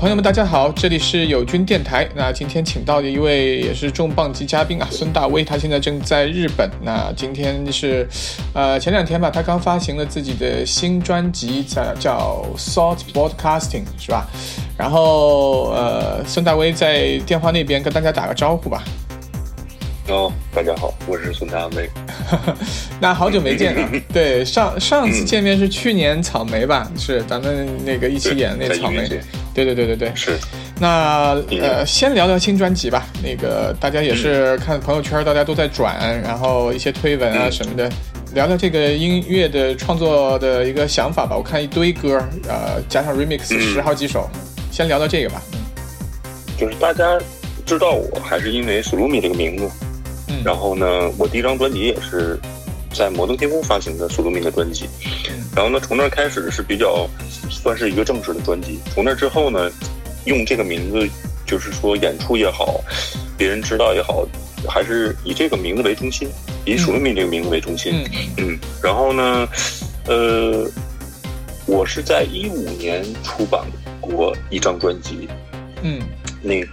朋友们，大家好，这里是友军电台。那今天请到的一位也是重磅级嘉宾啊，孙大威，他现在正在日本。那今天是，呃，前两天吧，他刚发行了自己的新专辑，叫叫 Thought Broadcasting，是吧？然后，呃，孙大威在电话那边跟大家打个招呼吧。哦，大家好，我是孙大威。那好久没见了。对，上上次见面是去年草莓吧？是咱们那个一起演那草莓。对对对对对。是。那呃，先聊聊新专辑吧。那个大家也是看朋友圈，大家都在转，然后一些推文啊什么的，聊聊这个音乐的创作的一个想法吧。我看一堆歌，呃，加上 remix 十好几首，先聊聊这个吧。就是大家知道我还是因为 Slumi 这个名字。然后呢，我第一张专辑也是在摩登天空发行的苏鲁米的专辑。然后呢，从那开始是比较算是一个正式的专辑。从那之后呢，用这个名字，就是说演出也好，别人知道也好，还是以这个名字为中心，以苏鲁米这个名字为中心。嗯。然后呢，呃，我是在一五年出版过一张专辑。嗯。那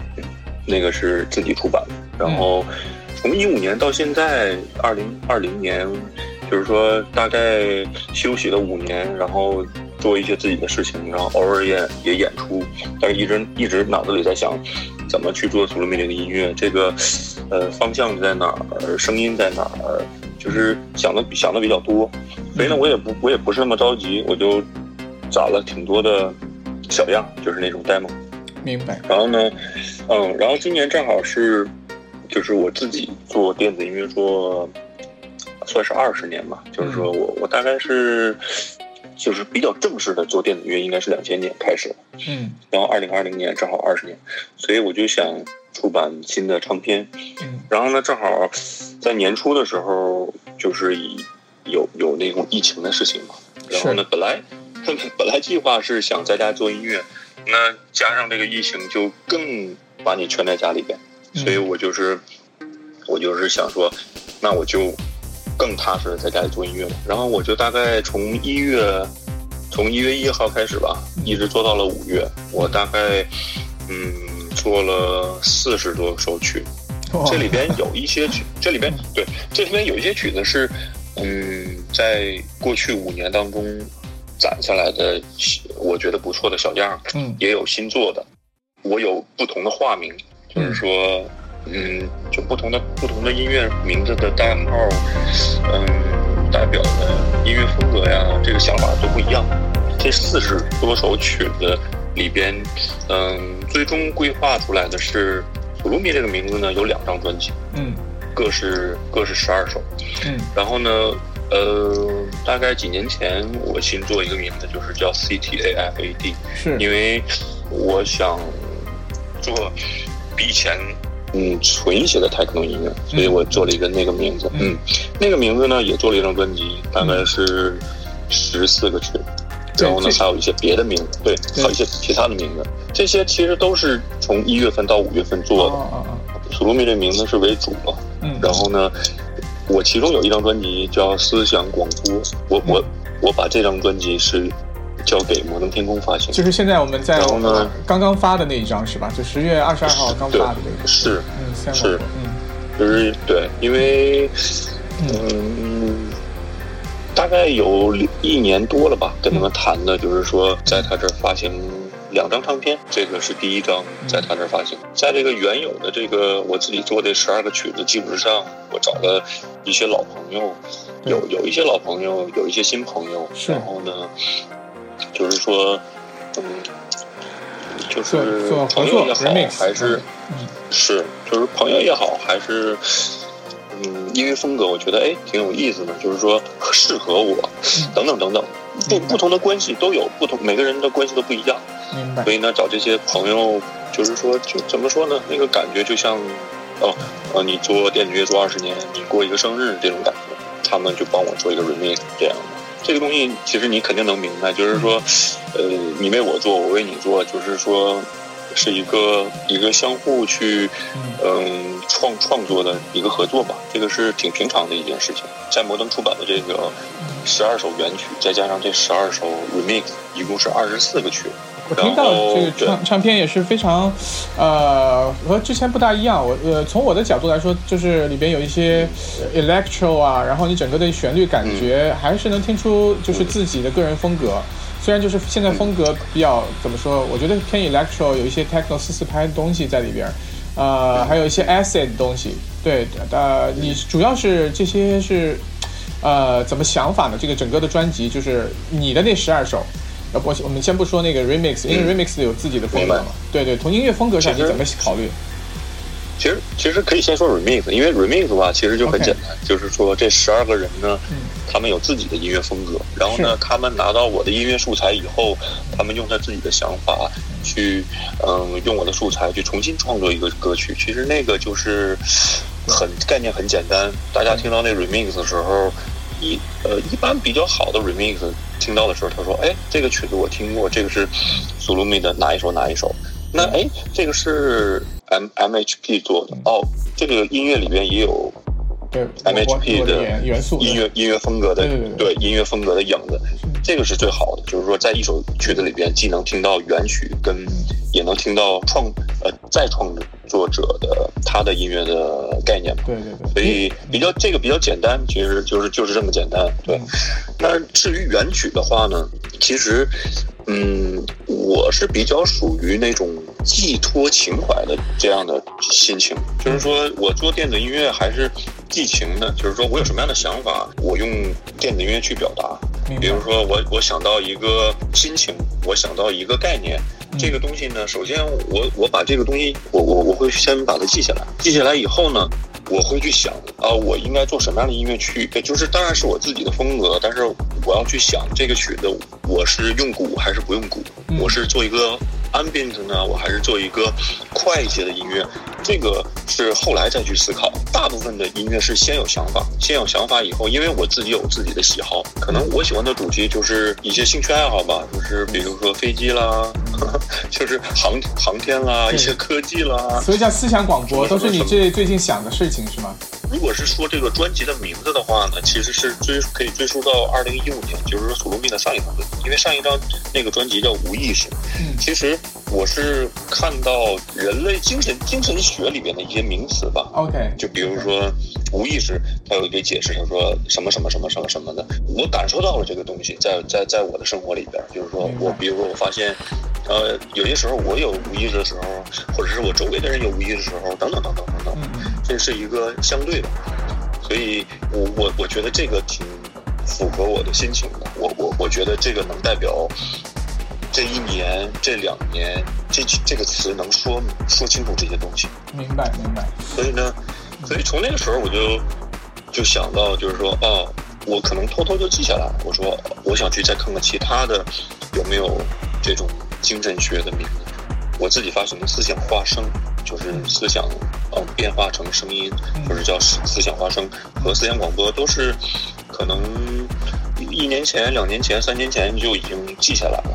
那个是自己出版的，然后。从一五年到现在二零二零年，就是说大概休息了五年，然后做一些自己的事情，然后偶尔也也演出，但是一直一直脑子里在想，怎么去做苏鲁米林的音乐，这个呃方向在哪儿，声音在哪儿，就是想的想的比较多，所以呢，我也不我也不是那么着急，我就攒了挺多的小样，就是那种 demo。明白。然后呢，嗯，然后今年正好是。就是我自己做电子音乐做，算是二十年吧。就是说我我大概是，就是比较正式的做电子乐，应该是两千年开始。嗯。然后二零二零年正好二十年，所以我就想出版新的唱片。嗯。然后呢，正好在年初的时候，就是以有有那种疫情的事情嘛。然后呢，本来 本来计划是想在家做音乐，那加上这个疫情，就更把你圈在家里边。所以我就是，我就是想说，那我就更踏实的在家里做音乐了。然后我就大概从一月，从一月一号开始吧，一直做到了五月。我大概嗯做了四十多首曲，这里边有一些曲，这里边对，这里边有一些曲子是嗯在过去五年当中攒下来的，我觉得不错的小样嗯，也有新做的，我有不同的化名。就是说，嗯，就不同的不同的音乐名字的代号，嗯，代表的音乐风格呀，这个想法都不一样。这四十多首曲子里边，嗯，最终规划出来的是《普鲁米》这个名字呢，有两张专辑，嗯，各是各是十二首，嗯，然后呢，呃，大概几年前我新做一个名字，就是叫 C T A F A D，是。因为我想做。比以前，嗯，纯一些的太空音乐，所以我做了一个那个名字，嗯，那个名字呢也做了一张专辑，大概是十四个曲，然后呢还有一些别的名字，对，还有一些其他的名字，这些其实都是从一月份到五月份做的，苏鲁米这名字是为主了，嗯，然后呢，我其中有一张专辑叫《思想广播》，我我我把这张专辑是。交给摩登天空发行，就是现在我们在刚刚发的那一张是吧？就十月二十二号刚发的这个，是，嗯，是，嗯，就是对，因为嗯，大概有一年多了吧，跟他们谈的，就是说在他这儿发行两张唱片，这个是第一张在他这儿发行，在这个原有的这个我自己做的十二个曲子基础上，我找了一些老朋友，有有一些老朋友，有一些新朋友，然后呢。就是说，嗯，就是朋友也好，还是是，就是朋友也好，还是嗯，音乐风格，我觉得哎挺有意思的，就是说适合我，等等等等，不不同的关系都有不同，每个人的关系都不一样，明白。所以呢，找这些朋友，就是说，就怎么说呢？那个感觉就像，哦，呃，你做电子乐做二十年，你过一个生日这种感觉，他们就帮我做一个 remix 这样的。这个东西其实你肯定能明白，就是说，呃，你为我做，我为你做，就是说，是一个一个相互去嗯创创作的一个合作吧，这个是挺平常的一件事情。在摩登出版的这个十二首原曲，再加上这十二首 remix，一共是二十四个曲。我听到这个唱唱片也是非常，呃，和之前不大一样。我呃，从我的角度来说，就是里边有一些 electro 啊，然后你整个的旋律感觉还是能听出就是自己的个人风格。虽然就是现在风格比较怎么说，我觉得偏 electro，有一些 techno 四四拍的东西在里边，呃，还有一些 acid 的东西。对，呃，你主要是这些是，呃，怎么想法呢？这个整个的专辑就是你的那十二首。呃，我我们先不说那个 remix，因为 remix 有自己的风格嘛。对对，从音乐风格上你怎么考虑？其实其实可以先说 remix，因为 remix 的话其实就很简单，就是说这十二个人呢，他们有自己的音乐风格，然后呢，他们拿到我的音乐素材以后，他们用他自己的想法去，嗯，用我的素材去重新创作一个歌曲。其实那个就是很概念很简单，大家听到那 remix 的时候。一呃，一般比较好的 remix 听到的时候，他说：“哎，这个曲子我听过，这个是 Sulumi 的哪一首哪一首？那哎，这个是 M M H P 做的哦，这个音乐里边也有对 M H P 的元素，音乐音乐风格的对音乐风格的影子，这个是最好的。就是说，在一首曲子里边，既能听到原曲，跟也能听到创呃再创。”作者的他的音乐的概念嘛，对对对，所以比较这个比较简单，其实就是就是这么简单。对，那至于原曲的话呢，其实，嗯，我是比较属于那种寄托情怀的这样的心情，就是说我做电子音乐还是寄情的，就是说我有什么样的想法，我用电子音乐去表达。比如说我我想到一个心情，我想到一个概念。这个东西呢，首先我我把这个东西，我我我会先把它记下来，记下来以后呢，我会去想啊，我应该做什么样的音乐去，就是当然是我自己的风格，但是我要去想这个曲子，我是用鼓还是不用鼓，我是做一个。Ambient 呢，我还是做一个快一些的音乐，这个是后来再去思考。大部分的音乐是先有想法，先有想法以后，因为我自己有自己的喜好，可能我喜欢的主题就是一些兴趣爱好吧，就是比如说飞机啦，就是航航天啦，一些科技啦。所以叫思想广播，都是你最最近想的事情是吗？如果是说这个专辑的名字的话呢，其实是追可以追溯到二零一五年，就是说索罗密的上一张专辑，因为上一张那个专辑叫《无意识》。嗯，其实我是看到人类精神精神学里边的一些名词吧。OK，就比如说无意识，他有一个解释，他说什么什么什么什么什么的，我感受到了这个东西，在在在我的生活里边，就是说我比如说我发现，呃，有些时候我有无意识的时候，或者是我周围的人有无意识的时候，等等等等等等，这是一个相对的。所以，我我我觉得这个挺符合我的心情的。我我我觉得这个能代表这一年、这两年，这这个词能说说清楚这些东西。明白，明白。所以呢，所以从那个时候我就就想到，就是说，哦，我可能偷偷就记下来。我说，我想去再看看其他的有没有这种精神学的名字。我自己发行的思想化生，就是思想。嗯，变化成声音，或者叫思思想发声和思想广播，都是可能一年前、两年前、三年前就已经记下来了，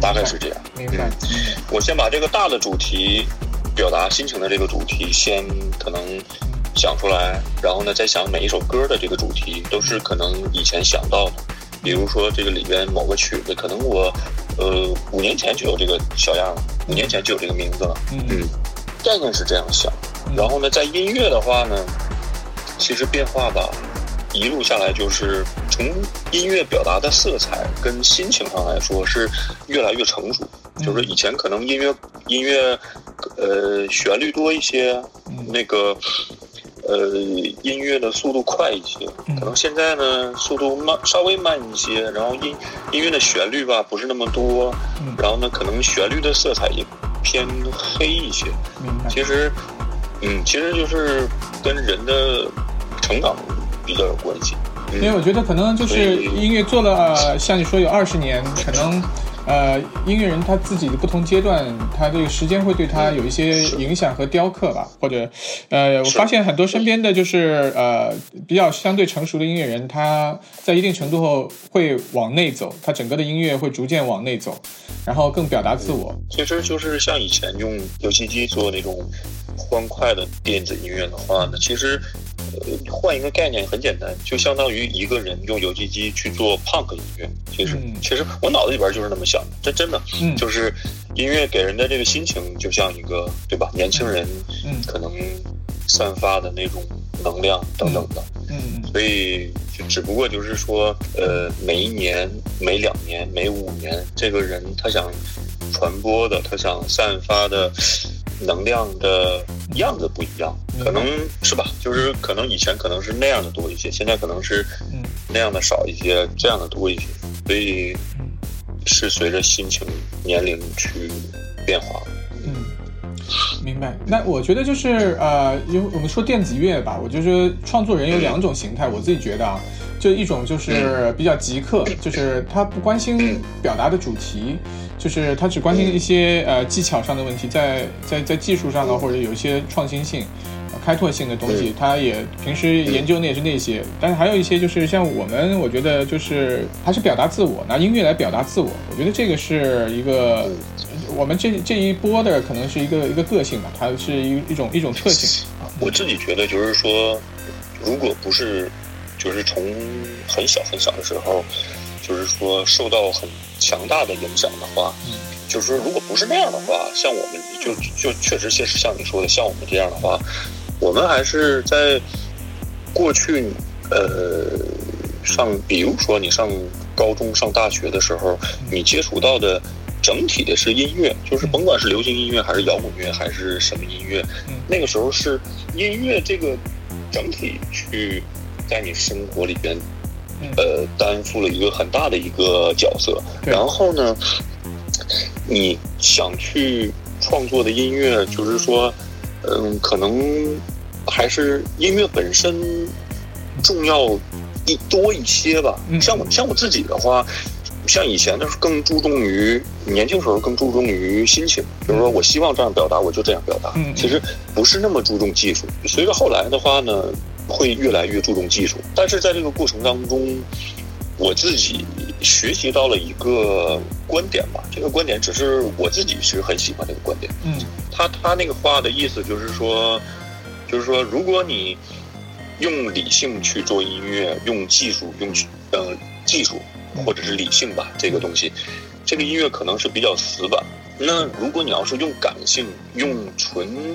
大概是这样。明白。我先把这个大的主题，表达心情的这个主题先可能想出来，然后呢，再想每一首歌的这个主题，都是可能以前想到的。比如说这个里边某个曲子，可能我呃五年前就有这个小样了，五年前就有这个名字了。嗯，概念是这样想。然后呢，在音乐的话呢，其实变化吧，一路下来就是从音乐表达的色彩跟心情上来说是越来越成熟。就是以前可能音乐音乐，呃，旋律多一些，那个呃，音乐的速度快一些。可能现在呢，速度慢稍微慢一些，然后音音乐的旋律吧不是那么多，然后呢，可能旋律的色彩也偏黑一些。其实。嗯，其实就是跟人的成长比较有关系。因为我觉得可能就是音乐做了，像你说有二十年，可能呃，音乐人他自己的不同阶段，他这个时间会对他有一些影响和雕刻吧，或者，呃，我发现很多身边的就是呃比较相对成熟的音乐人，他在一定程度后会往内走，他整个的音乐会逐渐往内走，然后更表达自我。其实就是像以前用游戏机做那种欢快的电子音乐的话呢，其实。呃，换一个概念很简单，就相当于一个人用游戏机去做 punk 音乐。其实，其实我脑子里边就是那么想的，这真的，就是音乐给人的这个心情，就像一个对吧？年轻人，可能散发的那种能量等等的。嗯，所以就只不过就是说，呃，每一年、每两年、每五年，这个人他想传播的，他想散发的。能量的样子不一样，可能是吧？就是可能以前可能是那样的多一些，现在可能是那样的少一些，这样的多一些，所以是随着心情、年龄去变化。嗯，明白。那我觉得就是呃，因为我们说电子乐吧，我就是创作人有两种形态，我自己觉得啊，就一种就是比较极客，就是他不关心表达的主题。就是他只关心一些呃技巧上的问题，在在在技术上呢，或者有一些创新性、开拓性的东西，他也平时研究的也是那些。但是还有一些就是像我们，我觉得就是还是表达自我，拿音乐来表达自我。我觉得这个是一个我们这这一波的可能是一个一个个性吧，它是一一种一种特性。我自己觉得就是说，如果不是就是从很小很小的时候。就是说，受到很强大的影响的话，就是说，如果不是那样的话，像我们就就确实，确实像你说的，像我们这样的话，我们还是在过去，呃，上，比如说你上高中、上大学的时候，你接触到的整体的是音乐，就是甭管是流行音乐还是摇滚乐还是什么音乐，那个时候是音乐这个整体去在你生活里边。呃，担负了一个很大的一个角色。然后呢，你想去创作的音乐，就是说，嗯，可能还是音乐本身重要一多一些吧。像我像我自己的话，像以前的是更注重于年轻时候更注重于心情，比如说我希望这样表达，我就这样表达。其实不是那么注重技术。随着后来的话呢。会越来越注重技术，但是在这个过程当中，我自己学习到了一个观点吧。这个观点只是我自己是很喜欢这个观点。嗯，他他那个话的意思就是说，就是说，如果你用理性去做音乐，用技术，用呃技术或者是理性吧，这个东西，这个音乐可能是比较死板。那如果你要是用感性，用纯。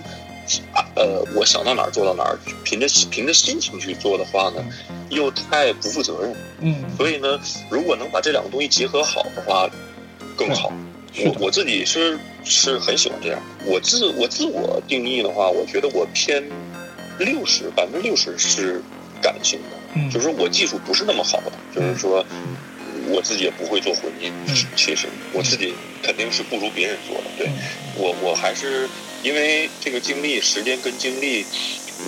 呃，我想到哪儿做到哪儿，凭着凭着心情去做的话呢，又太不负责任。嗯，所以呢，如果能把这两个东西结合好的话，更好。我我自己是是很喜欢这样。我自我自我定义的话，我觉得我偏六十百分之六十是感性的。嗯，就是我技术不是那么好的，就是说我自己也不会做混音。其实我自己肯定是不如别人做的。对我我还是。因为这个经历、时间跟精力，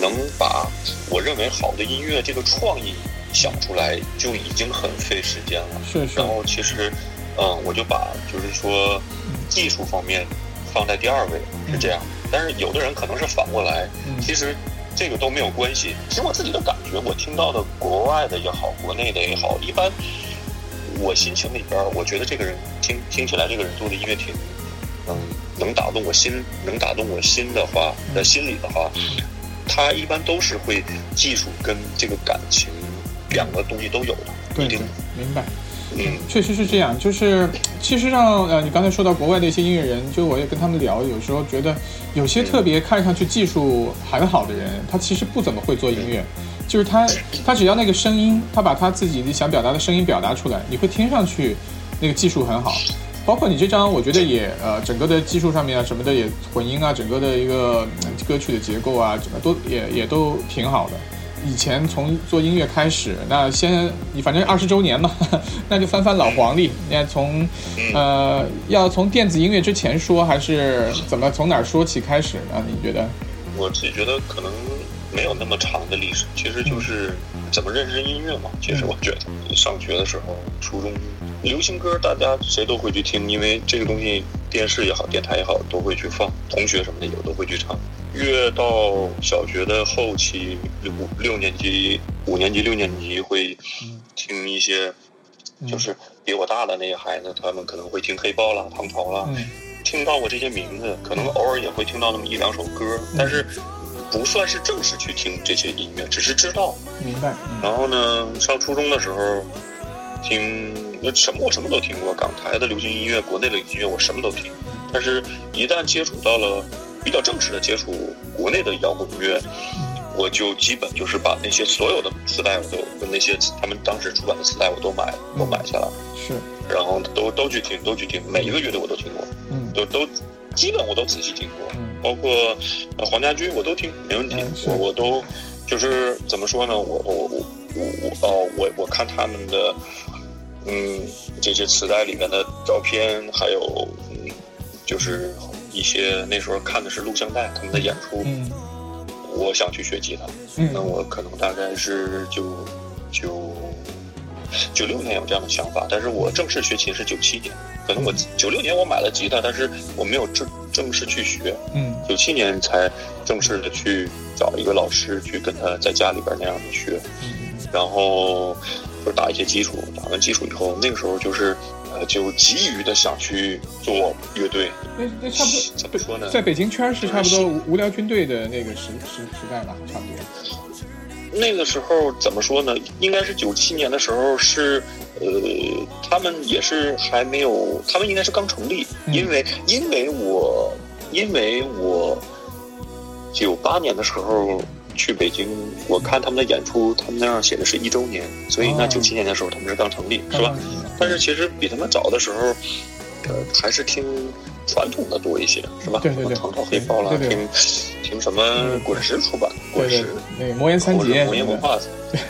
能把我认为好的音乐这个创意想出来，就已经很费时间了。是是。然后其实，嗯，我就把就是说技术方面放在第二位，是这样。但是有的人可能是反过来，其实这个都没有关系。其实我自己的感觉，我听到的国外的也好，国内的也好，一般我心情里边，我觉得这个人听听起来，这个人做的音乐挺。能能打动我心，能打动我心的话，在心里的话，他一般都是会技术跟这个感情两个东西都有的。对，明白。嗯，确实是这样。就是其实上，呃，你刚才说到国外的一些音乐人，就我也跟他们聊，有时候觉得有些特别看上去技术很好的人，他其实不怎么会做音乐。就是他，他只要那个声音，他把他自己想表达的声音表达出来，你会听上去那个技术很好。包括你这张，我觉得也呃，整个的技术上面啊，什么的也混音啊，整个的一个歌曲的结构啊，整个都也也都挺好的。以前从做音乐开始，那先你反正二十周年嘛，那就翻翻老黄历。那从呃，要从电子音乐之前说，还是怎么从哪儿说起开始呢？你觉得？我自己觉得可能没有那么长的历史，其实就是怎么认识音乐嘛。其实我觉得，上学的时候，初中流行歌大家谁都会去听，因为这个东西电视也好，电台也好都会去放，同学什么的也都会去唱。越到小学的后期，六六年级、五年级、六年级会听一些，就是比我大的那些孩子，他们可能会听黑豹啦、唐朝啦，听到过这些名字，可能偶尔也会听到那么一两首歌，但是不算是正式去听这些音乐，只是知道。明白。然后呢，上初中的时候听那什么我什么都听过，港台的流行音乐、国内的音乐我什么都听，但是一旦接触到了。比较正式的接触国内的摇滚乐，我就基本就是把那些所有的磁带我都跟那些他们当时出版的磁带我都买都买下来，是，然后都都去听都去听，每一个乐队我都听过，嗯，都都基本我都仔细听过，包括黄家驹我都听没问题，我我都就是怎么说呢，我我我我我哦我我看他们的嗯这些磁带里面的照片，还有嗯就是。一些那时候看的是录像带，他们的演出。嗯，我想去学吉他。嗯，那我可能大概是九九九六年有这样的想法，但是我正式学琴是九七年。可能我九六年我买了吉他，但是我没有正正式去学。嗯，九七年才正式的去找一个老师去跟他在家里边那样的学。嗯，然后就打一些基础，打完基础以后，那个时候就是呃。就急于的想去做乐队，那那差不多怎么说呢？在北京圈是差不多无聊军队的那个时时时代吧，差不多。那个时候怎么说呢？应该是九七年的时候，是呃，他们也是还没有，他们应该是刚成立，因为因为我因为我九八年的时候。去北京，我看他们的演出，他们那样写的是一周年，所以那九七年的时候他们是刚成立，是吧？但是其实比他们早的时候，呃，还是听传统的多一些，是吧？对对对，唐朝黑豹啦，听听什么滚石出版，滚石，对，魔岩三杰，魔岩文化，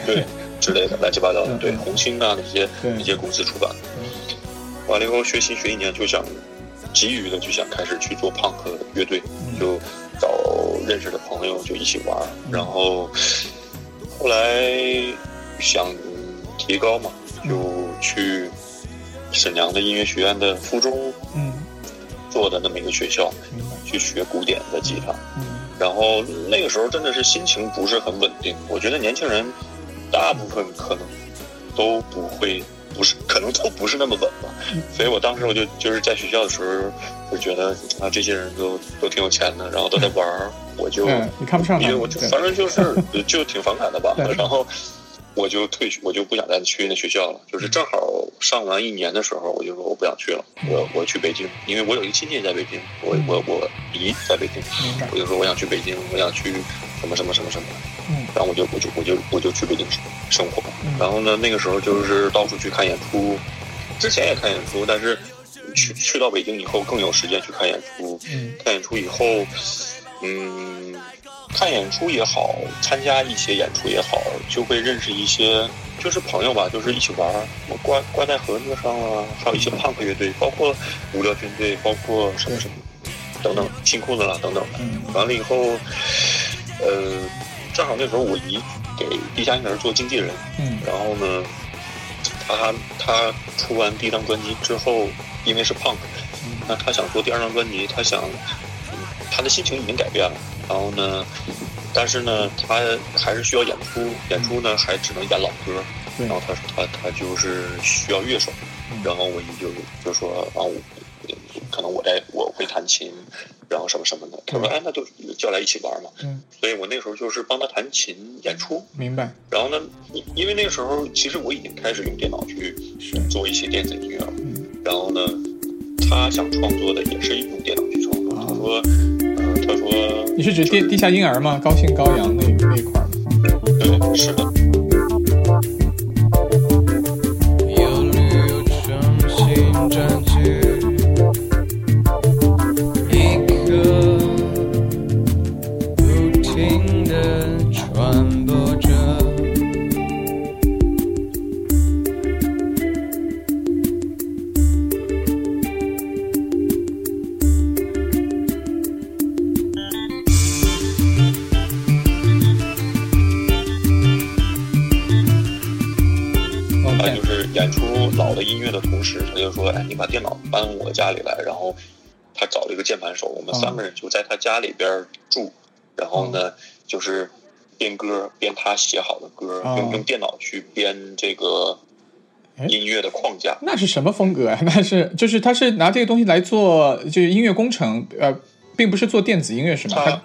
对 之类的乱七八糟的，对，红星啊那些那些公司出版。完了以后学习学一年，就想急于的就想开始去做胖克乐队，就。找认识的朋友就一起玩，然后后来想提高嘛，就去沈阳的音乐学院的附中，嗯，做的那么一个学校，去学古典的吉他，嗯，然后那个时候真的是心情不是很稳定，我觉得年轻人大部分可能都不会。不是，可能都不是那么稳吧，所以我当时我就就是在学校的时候，就觉得啊，这些人都都挺有钱的，然后都在玩儿，我就你看不上，因为我就反正就是就挺反感的吧，然后我就退学，我就不想再去那学校了。就是正好上完一年的时候，我就说我不想去了，我我去北京，因为我有一个亲戚在北京，我我我姨在北京，我就说我想去北京，我想去什么什么什么什么。然后我就我就我就我就去北京生活，然后呢，那个时候就是到处去看演出，之前也看演出，但是去去到北京以后更有时间去看演出。看演出以后，嗯，看演出也好，参加一些演出也好，就会认识一些就是朋友吧，就是一起玩。什么挂挂在盒子上啊，还有一些胖克乐队，包括无聊军队，包括什么什么等等，新裤子啦等等。完了以后，呃。正好那时候我姨给地下婴儿做经纪人，嗯，然后呢，他他出完第一张专辑之后，因为是 punk，那他想做第二张专辑，他想，他的心情已经改变了，然后呢，但是呢，他还是需要演出，演出呢还只能演老歌，然后他他他就是需要乐手，然后我姨就就说啊，可能我在我会弹琴。然后什么什么的，他说：“哎，那就叫来一起玩嘛。”嗯，所以我那时候就是帮他弹琴演出。明白。然后呢，因为那个时候其实我已经开始用电脑去做一些电子音乐了。嗯。然后呢，他想创作的也是用电脑去创作。他说：“呃，他说你是指地地下婴儿吗？高兴高阳那那一块儿？”对，是的。同时，他就说：“哎，你把电脑搬我家里来。”然后他找了一个键盘手，我们三个人就在他家里边住，然后呢，就是编歌，编他写好的歌，用用电脑去编这个音乐的框架。那是什么风格啊？那是就是他是拿这个东西来做就是音乐工程，呃，并不是做电子音乐是吗？他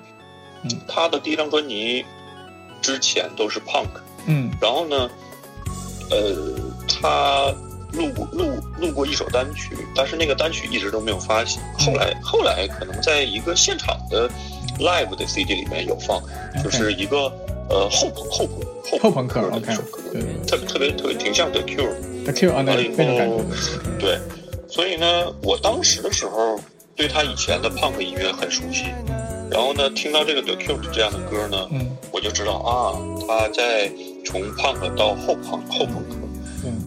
嗯他的第一张专辑之前都是 punk，嗯，然后呢，呃，他。录过录录过一首单曲，但是那个单曲一直都没有发行。后来后来可能在一个现场的 live 的 CD 里面有放，就是一个呃后朋后朋后朋克的一首歌，特特别特别挺像 The Cure，The Cure 完了以后，对，所以呢，我当时的时候对他以前的 punk 音乐很熟悉，然后呢，听到这个 The Cure 这样的歌呢，我就知道啊，他在从 punk 到后朋后朋克，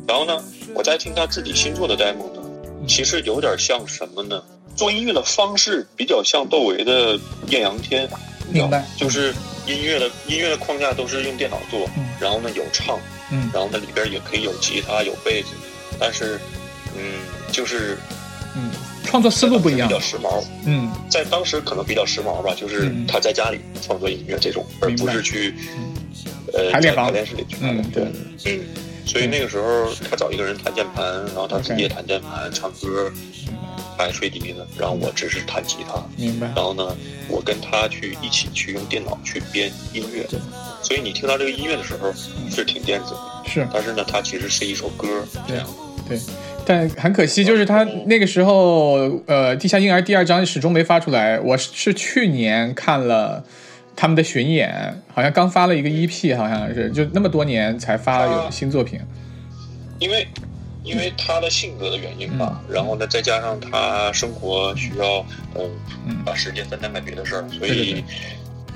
然后呢。我在听他自己新做的 demo 呢，其实有点像什么呢？做音乐的方式比较像窦唯的《艳阳天》，明白？就是音乐的音乐的框架都是用电脑做，然后呢有唱，嗯，然后呢里边也可以有吉他有贝斯，但是，嗯，就是，嗯，创作思路不一样，比较时髦，嗯，在当时可能比较时髦吧，就是他在家里创作音乐这种，而不是去，呃，排练房、排练室里去，嗯，对，嗯。所以那个时候，他找一个人弹键盘，然后他自己也弹键盘、唱歌，还吹笛子，然后我只是弹吉他。明白。然后呢，我跟他去一起去用电脑去编音乐。所以你听到这个音乐的时候是挺电子的，是。但是呢，它其实是一首歌。这样。对。但很可惜，就是他那个时候，呃，《地下婴儿》第二章始终没发出来。我是去年看了。他们的巡演好像刚发了一个 EP，好像是就那么多年才发有新作品。因为因为他的性格的原因吧，然后呢，再加上他生活需要，嗯，把时间分担给别的事儿，所以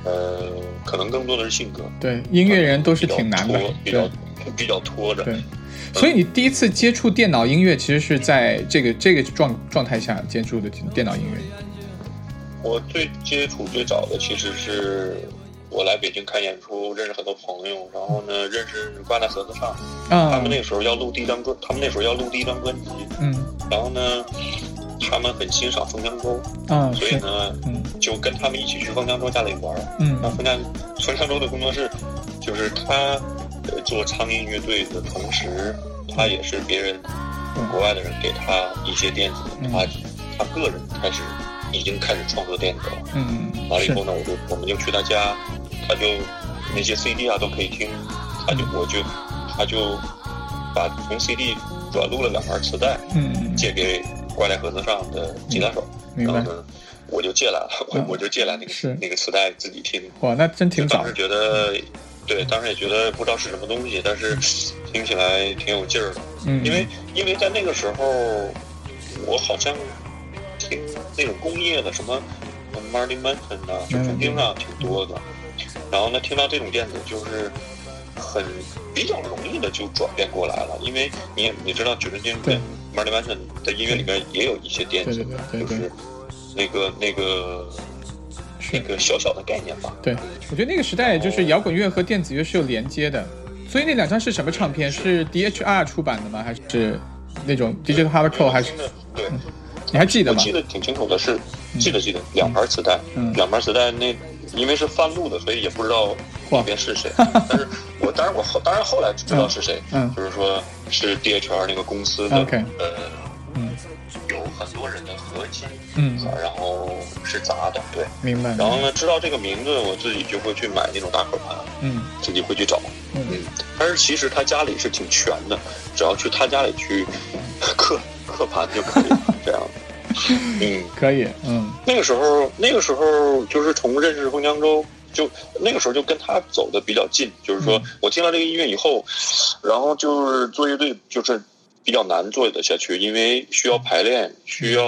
呃，可能更多的是性格。对，音乐人都是挺难的，比较比较拖着。对，所以你第一次接触电脑音乐，其实是在这个这个状状态下接触的电脑音乐。我最接触最早的其实是我来北京看演出，认识很多朋友，然后呢认识挂在盒子上，他们那时候要录第一张专，他们那时候要录第一张专辑，嗯，然后呢他们很欣赏凤江州，啊，所以呢，嗯，就跟他们一起去凤江州家里玩，嗯，然后凤江凤江州的工作室，就是他做苍蝇乐队的同时，他也是别人国外的人给他一些电子，他他个人开始。已经开始创作电子了，嗯，完了以后呢，我就我们就去他家，他就那些 CD 啊都可以听，他就我就他就把从 CD 转录了两盘磁带，嗯，借给挂在盒子上的吉他手，然后呢，我就借来了，我我就借来那个那个磁带自己听，哇，那真挺早。当时觉得，对，当时也觉得不知道是什么东西，但是听起来挺有劲儿的，嗯，因为因为在那个时候，我好像。听那种工业的什么 Martin Manson 啊，就肯定啊挺多的。然后呢，听到这种电子就是很比较容易的就转变过来了，因为你你知道，九十年代 Martin Manson 的音乐里面也有一些电子，就是那个那个那个小小的概念吧。对，我觉得那个时代就是摇滚乐和电子乐是有连接的。所以那两张是什么唱片？是 DHR 出版的吗？还是那种 Digital Hardcore？还是对？你还记得吗？我记得挺清楚的，是记得记得两盘磁带，两盘磁带那因为是翻录的，所以也不知道里边是谁。但是我当然我后当然后来知道是谁，嗯。就是说是 DHR 那个公司的，呃，嗯，有很多人的合集，嗯，然后是砸的，对，明白。然后呢，知道这个名字，我自己就会去买那种大盒盘，嗯，自己会去找，嗯，但是其实他家里是挺全的，只要去他家里去 刻刻盘就可以，这样。嗯，可以。嗯，那个时候，那个时候就是从认识凤江州，就那个时候就跟他走的比较近。就是说我听了这个音乐以后，然后就是做乐队就是比较难做得下去，因为需要排练，需要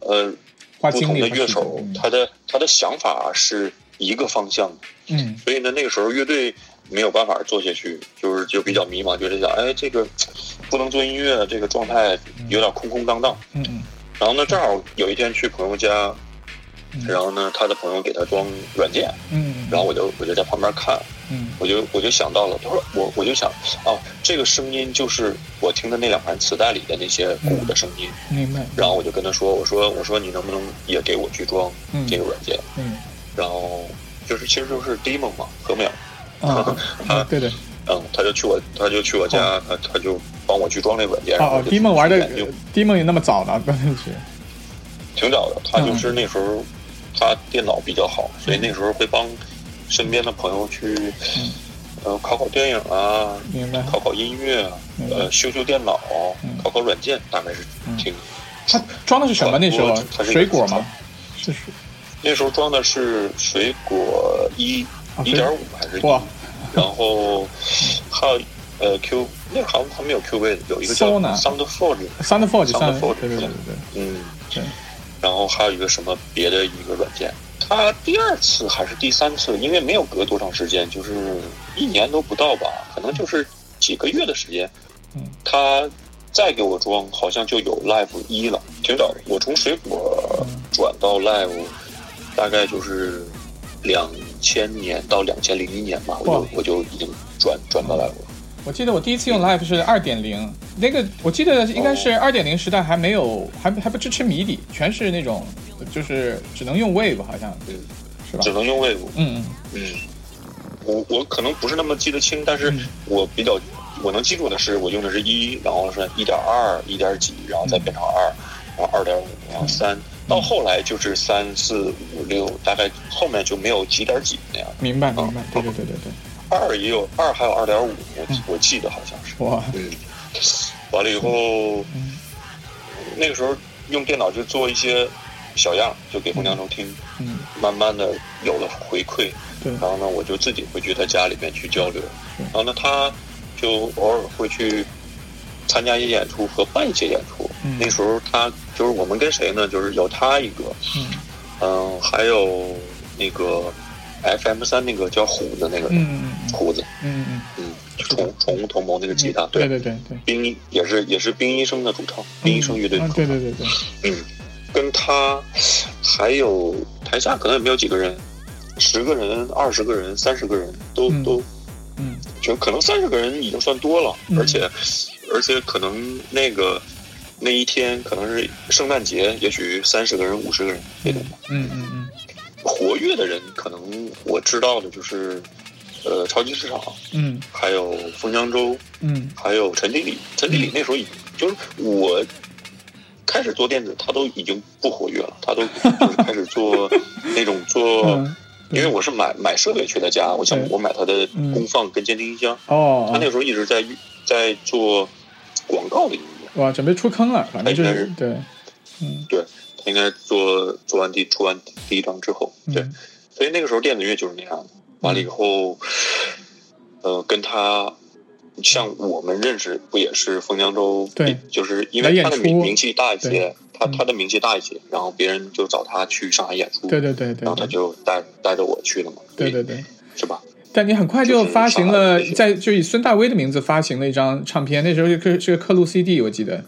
呃不同的乐手，他的他的想法是一个方向的。嗯，所以呢，那个时候乐队没有办法做下去，就是就比较迷茫，就是想，哎，这个不能做音乐，这个状态有点空空荡荡。嗯嗯。然后呢，正好有一天去朋友家，然后呢，他的朋友给他装软件，嗯，然后我就我就在旁边看，嗯，我就我就想到了，他说我我就想，啊，这个声音就是我听的那两盘磁带里的那些鼓的声音。明白。然后我就跟他说，我说我说你能不能也给我去装这个软件？嗯。然后就是其实就是 Demon 嘛，何淼。啊。啊，对对。嗯，他就去我他就去我家，他他就帮我去装那软件。哦哦，Demon 玩的 Demon 也那么早呢，关键是。挺早的，他就是那时候他电脑比较好，所以那时候会帮身边的朋友去，呃，考考电影啊，明白，考考音乐啊，呃，修修电脑，考考软件，大概是挺。他装的是什么？那时候水果吗？是是。那时候装的是水果一一点五还是？哇。然后还有呃 Q，那好像还没有 Q 位的，有一个叫 SoundForge，SoundForge，对对对对，嗯，对。然后还有一个什么别的一个软件，他第二次还是第三次，因为没有隔多长时间，就是一年都不到吧，可能就是几个月的时间，嗯，他再给我装，好像就有 Live 一了，挺早。我从水果转到 Live，大概就是两千年到两千零一年吧，我就我就已经转转到 Live 了。我记得我第一次用 Live 是二点零，那个我记得应该是二点零时代还没有，还还不支持谜底，全是那种就是只能用 Wave 好像，对，是吧？只能用 Wave。嗯嗯嗯，我我可能不是那么记得清，但是我比较我能记住的是，我用的是一，然后是一点二、一点几，然后再变成二，然后二点五，然后三，到后来就是三四五六，大概后面就没有几点几那样。明白明白，对对对对对。二也有二，还有二点五，我我记得好像是。哇，嗯，完了以后，那个时候用电脑就做一些小样，就给冯江州听。嗯，慢慢的有了回馈。对。然后呢，我就自己回去他家里面去交流。然后呢，他就偶尔会去参加一些演出和办一些演出。嗯。那时候他就是我们跟谁呢？就是有他一个。嗯。嗯，还有那个。F M 三那个叫虎子那个，嗯嗯，虎子，嗯嗯。嗯，宠宠物同盟那个吉他，对对。对对，冰一也是也是冰医生的主唱，冰医生乐队，对对对对，嗯，跟他还有台下可能也没有几个人，十个人、二十个人、三十个人都都，嗯，就可能三十个人已经算多了，而且而且可能那个那一天可能是圣诞节，也许三十个人、五十个人那种，嗯嗯嗯。活跃的人，可能我知道的就是，呃，超级市场，嗯，还有封江州，嗯，还有陈经理。陈经理那时候已经就是我开始做电子，他都已经不活跃了，他都就是开始做那种做，因为我是买买设备去他家，我想我买他的功放跟监听音箱。哦，他那个时候一直在在做广告的音乐。哇，准备出坑了，反正就是对，嗯，对。他应该做做完第出完第一张之后，对，所以那个时候电子乐就是那样的。完了以后，呃，跟他像我们认识不也是封江州？对，就是因为他的名名气大一些，他他的名气大一些，然后别人就找他去上海演出。对对对对。然后他就带带着我去了嘛。对对对，是吧？但你很快就发行了，在就以孙大威的名字发行了一张唱片，那时候是是个刻录 CD，我记得。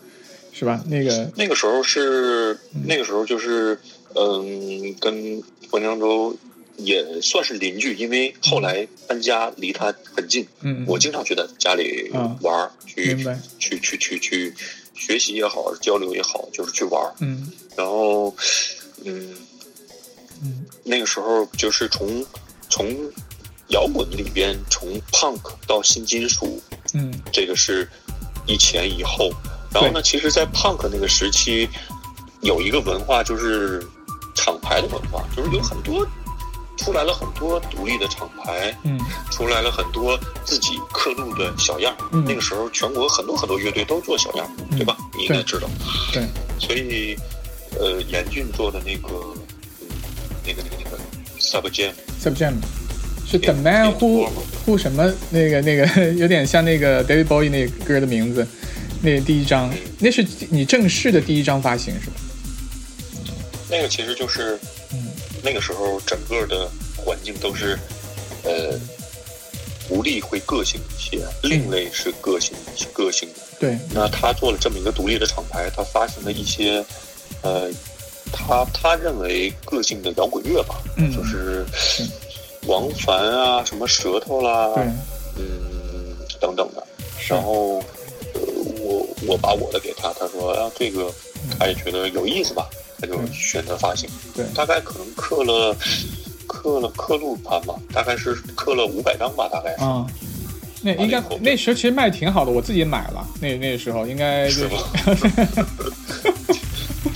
是吧？那个那个时候是那个时候就是，嗯，跟冯江州也算是邻居，因为后来搬家离他很近。嗯，我经常去他家里玩去去去去去学习也好，交流也好，就是去玩嗯，然后，嗯嗯，那个时候就是从从摇滚里边从 punk 到新金属，嗯，这个是一前一后。然后呢？其实，在 punk 那个时期，有一个文化就是厂牌的文化，就是有很多出来了很多独立的厂牌，嗯，出来了很多自己刻录的小样。嗯，那个时候全国很多很多乐队都做小样，对吧？你应该知道。对。所以，呃，严峻做的那个，那个那个那个 sub jam，sub jam 是 The Man Who Who 什么？那个那个 有点像那个 David Bowie 那个歌的名字。那第一张，那是你正式的第一张发行是吧？那个其实就是，嗯，那个时候整个的环境都是，呃，独立会个性一些，另类是个性个性的。对。那他做了这么一个独立的厂牌，他发行了一些，呃，他他认为个性的摇滚乐吧，嗯，就是，王凡啊，什么舌头啦，嗯，等等的。然后，呃，我我把我的给他，他说啊，这个他也觉得有意思吧，他就选择发行。对，大概可能刻了刻了刻录盘吧，大概是刻了五百张吧，大概是。啊，那应该那时候其实卖挺好的，我自己买了。那那时候应该？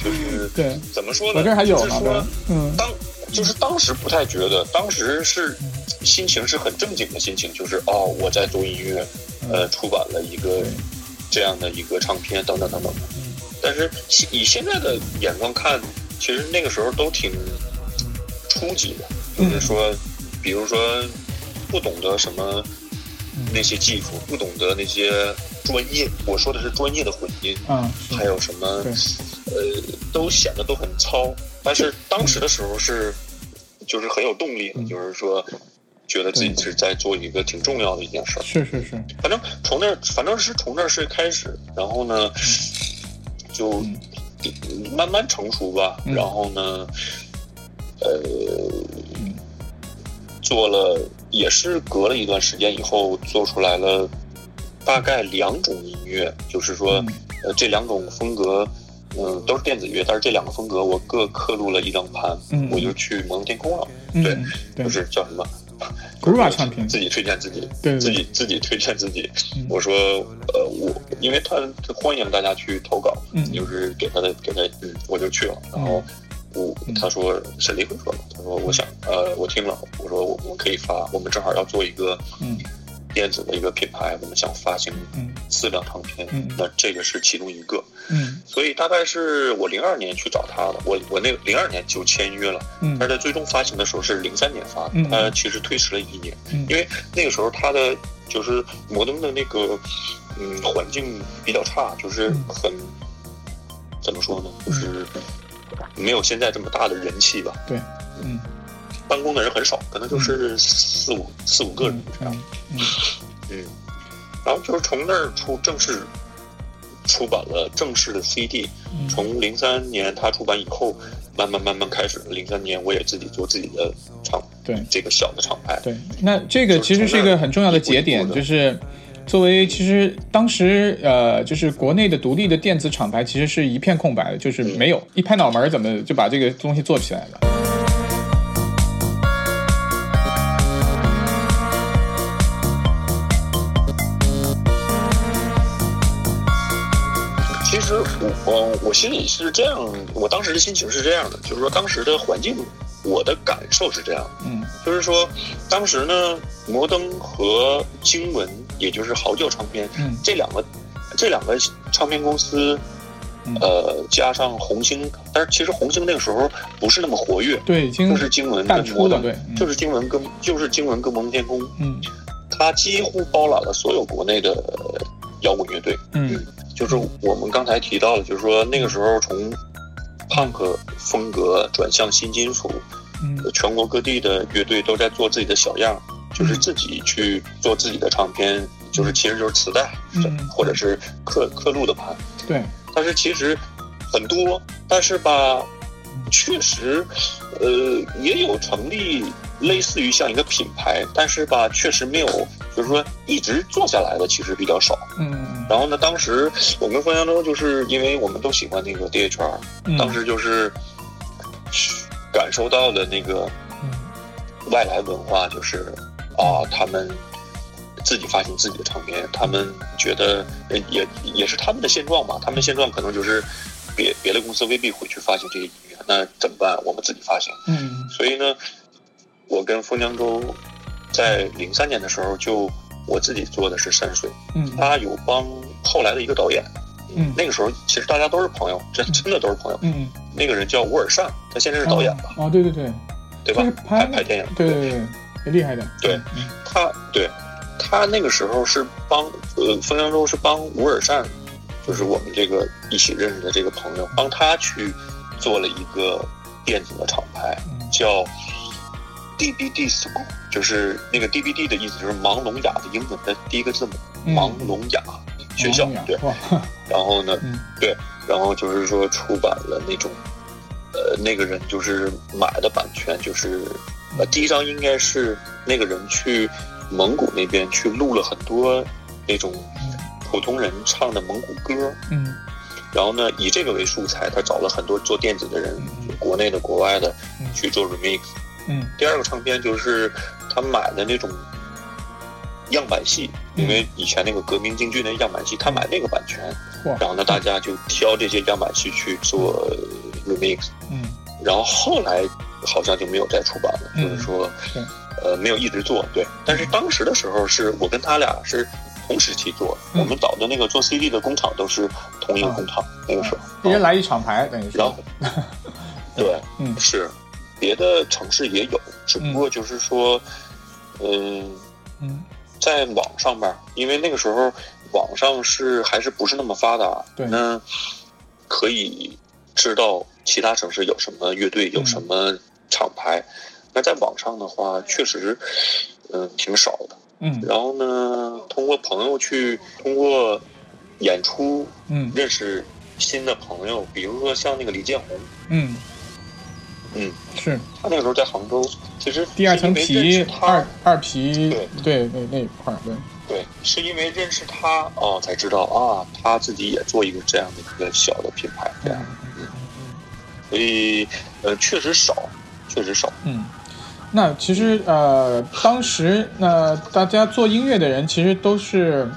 就是对，怎么说呢？我这还有呢。嗯，当。就是当时不太觉得，当时是心情是很正经的心情，就是哦，我在做音乐，呃，出版了一个这样的一个唱片，等等等等。但是以现在的眼光看，其实那个时候都挺初级的，就是说，比如说不懂得什么那些技术，不懂得那些专业，我说的是专业的混音，嗯，还有什么，呃，都显得都很糙。但是当时的时候是，就是很有动力的，就是说，觉得自己是在做一个挺重要的一件事儿。是是是。反正从那，反正是从那是开始，然后呢，就慢慢成熟吧。然后呢，呃，做了也是隔了一段时间以后，做出来了大概两种音乐，就是说，呃，这两种风格。嗯，都是电子乐，但是这两个风格我各刻录了一张盘，我就去摩登天空了。对，就是叫什么？Groove 唱片，自己推荐自己，对，自己自己推荐自己。我说，呃，我因为他欢迎大家去投稿，就是给他的给他，嗯，我就去了。然后我他说沈黎辉说了，他说我想，呃，我听了，我说我们可以发，我们正好要做一个，嗯。电子的一个品牌，我们想发行四张唱片，那这个是其中一个。嗯，所以大概是我零二年去找他的，我我那零二年就签约了。嗯，但是在最终发行的时候是零三年发的，他其实推迟了一年，因为那个时候他的就是摩登的那个嗯环境比较差，就是很怎么说呢，就是没有现在这么大的人气吧。对，嗯。办公的人很少，可能就是四五四五个人这样。嗯 嗯，然后就是从那儿出正式出版了正式的 CD。从零三年他出版以后，慢慢慢慢开始。零三年我也自己做自己的厂，对这个小的厂牌。对，那这个其实是一个很重要的节点，就是作为其实当时呃，就是国内的独立的电子厂牌，其实是一片空白的，就是没有一拍脑门怎么就把这个东西做起来了。其实我我我心里是这样，我当时的心情是这样的，就是说当时的环境，我的感受是这样，嗯，就是说当时呢，摩登和经文，也就是嚎叫唱片，嗯，这两个这两个唱片公司，呃，加上红星，但是其实红星那个时候不是那么活跃，对，就是经文跟摩登，对，就是经文跟就是经文跟摩登天空，嗯，它几乎包揽了所有国内的摇滚乐队，嗯。就是我们刚才提到的，就是说那个时候从 punk 风格转向新金属，嗯，全国各地的乐队都在做自己的小样，就是自己去做自己的唱片，就是其实就是磁带，嗯，或者是刻刻录的盘，对。但是其实很多，但是吧，确实，呃，也有成立。类似于像一个品牌，但是吧，确实没有，就是说一直做下来的其实比较少。嗯。然后呢，当时我跟方向洲就是因为我们都喜欢那个 DHR，当时就是感受到的那个外来文化，就是啊，他们自己发行自己的唱片，他们觉得也也是他们的现状吧。他们现状可能就是别别的公司未必会去发行这些音乐，那怎么办？我们自己发行。嗯。所以呢。我跟风江洲在零三年的时候，就我自己做的是山水，嗯，他有帮后来的一个导演，嗯，那个时候其实大家都是朋友，真真的都是朋友，嗯，那个人叫吴尔善，他现在是导演吧？啊，对对对，对吧？拍拍电影，对对对，很厉害的。对，他对，他那个时候是帮呃封江洲是帮吴尔善，就是我们这个一起认识的这个朋友，帮他去做了一个电子的厂牌，叫。DBD School 就是那个 DBD 的意思，就是盲聋哑的英文的第一个字母，盲聋哑学校。对，然后呢，对，然后就是说出版了那种，呃，那个人就是买的版权，就是呃，第一张应该是那个人去蒙古那边去录了很多那种普通人唱的蒙古歌，嗯，然后呢，以这个为素材，他找了很多做电子的人，国内的、国外的去做 remix。嗯，第二个唱片就是他买的那种样板戏，因为以前那个革命京剧那样板戏，他买那个版权，然后呢，大家就挑这些样板戏去做 remix。嗯，然后后来好像就没有再出版了，就是说，呃，没有一直做。对，但是当时的时候是我跟他俩是同时期做，我们找的那个做 CD 的工厂都是同一个工厂，那个时候一人来一厂牌，等于是。然后，对，嗯，是。别的城市也有，只不过就是说，嗯嗯，在网上面，因为那个时候网上是还是不是那么发达，对，那可以知道其他城市有什么乐队，有什么厂牌。那在网上的话，确实，嗯，挺少的。嗯，然后呢，通过朋友去通过演出，嗯，认识新的朋友，比如说像那个李建宏，嗯。嗯，是。他那个时候在杭州，其实第二层皮二二皮，对。对那那一块儿，对。对，是因为认识他哦，才知道啊，他自己也做一个这样的一个小的品牌，这样，所以呃，确实少，确实少。嗯，那其实呃，当时那大家做音乐的人其实都是。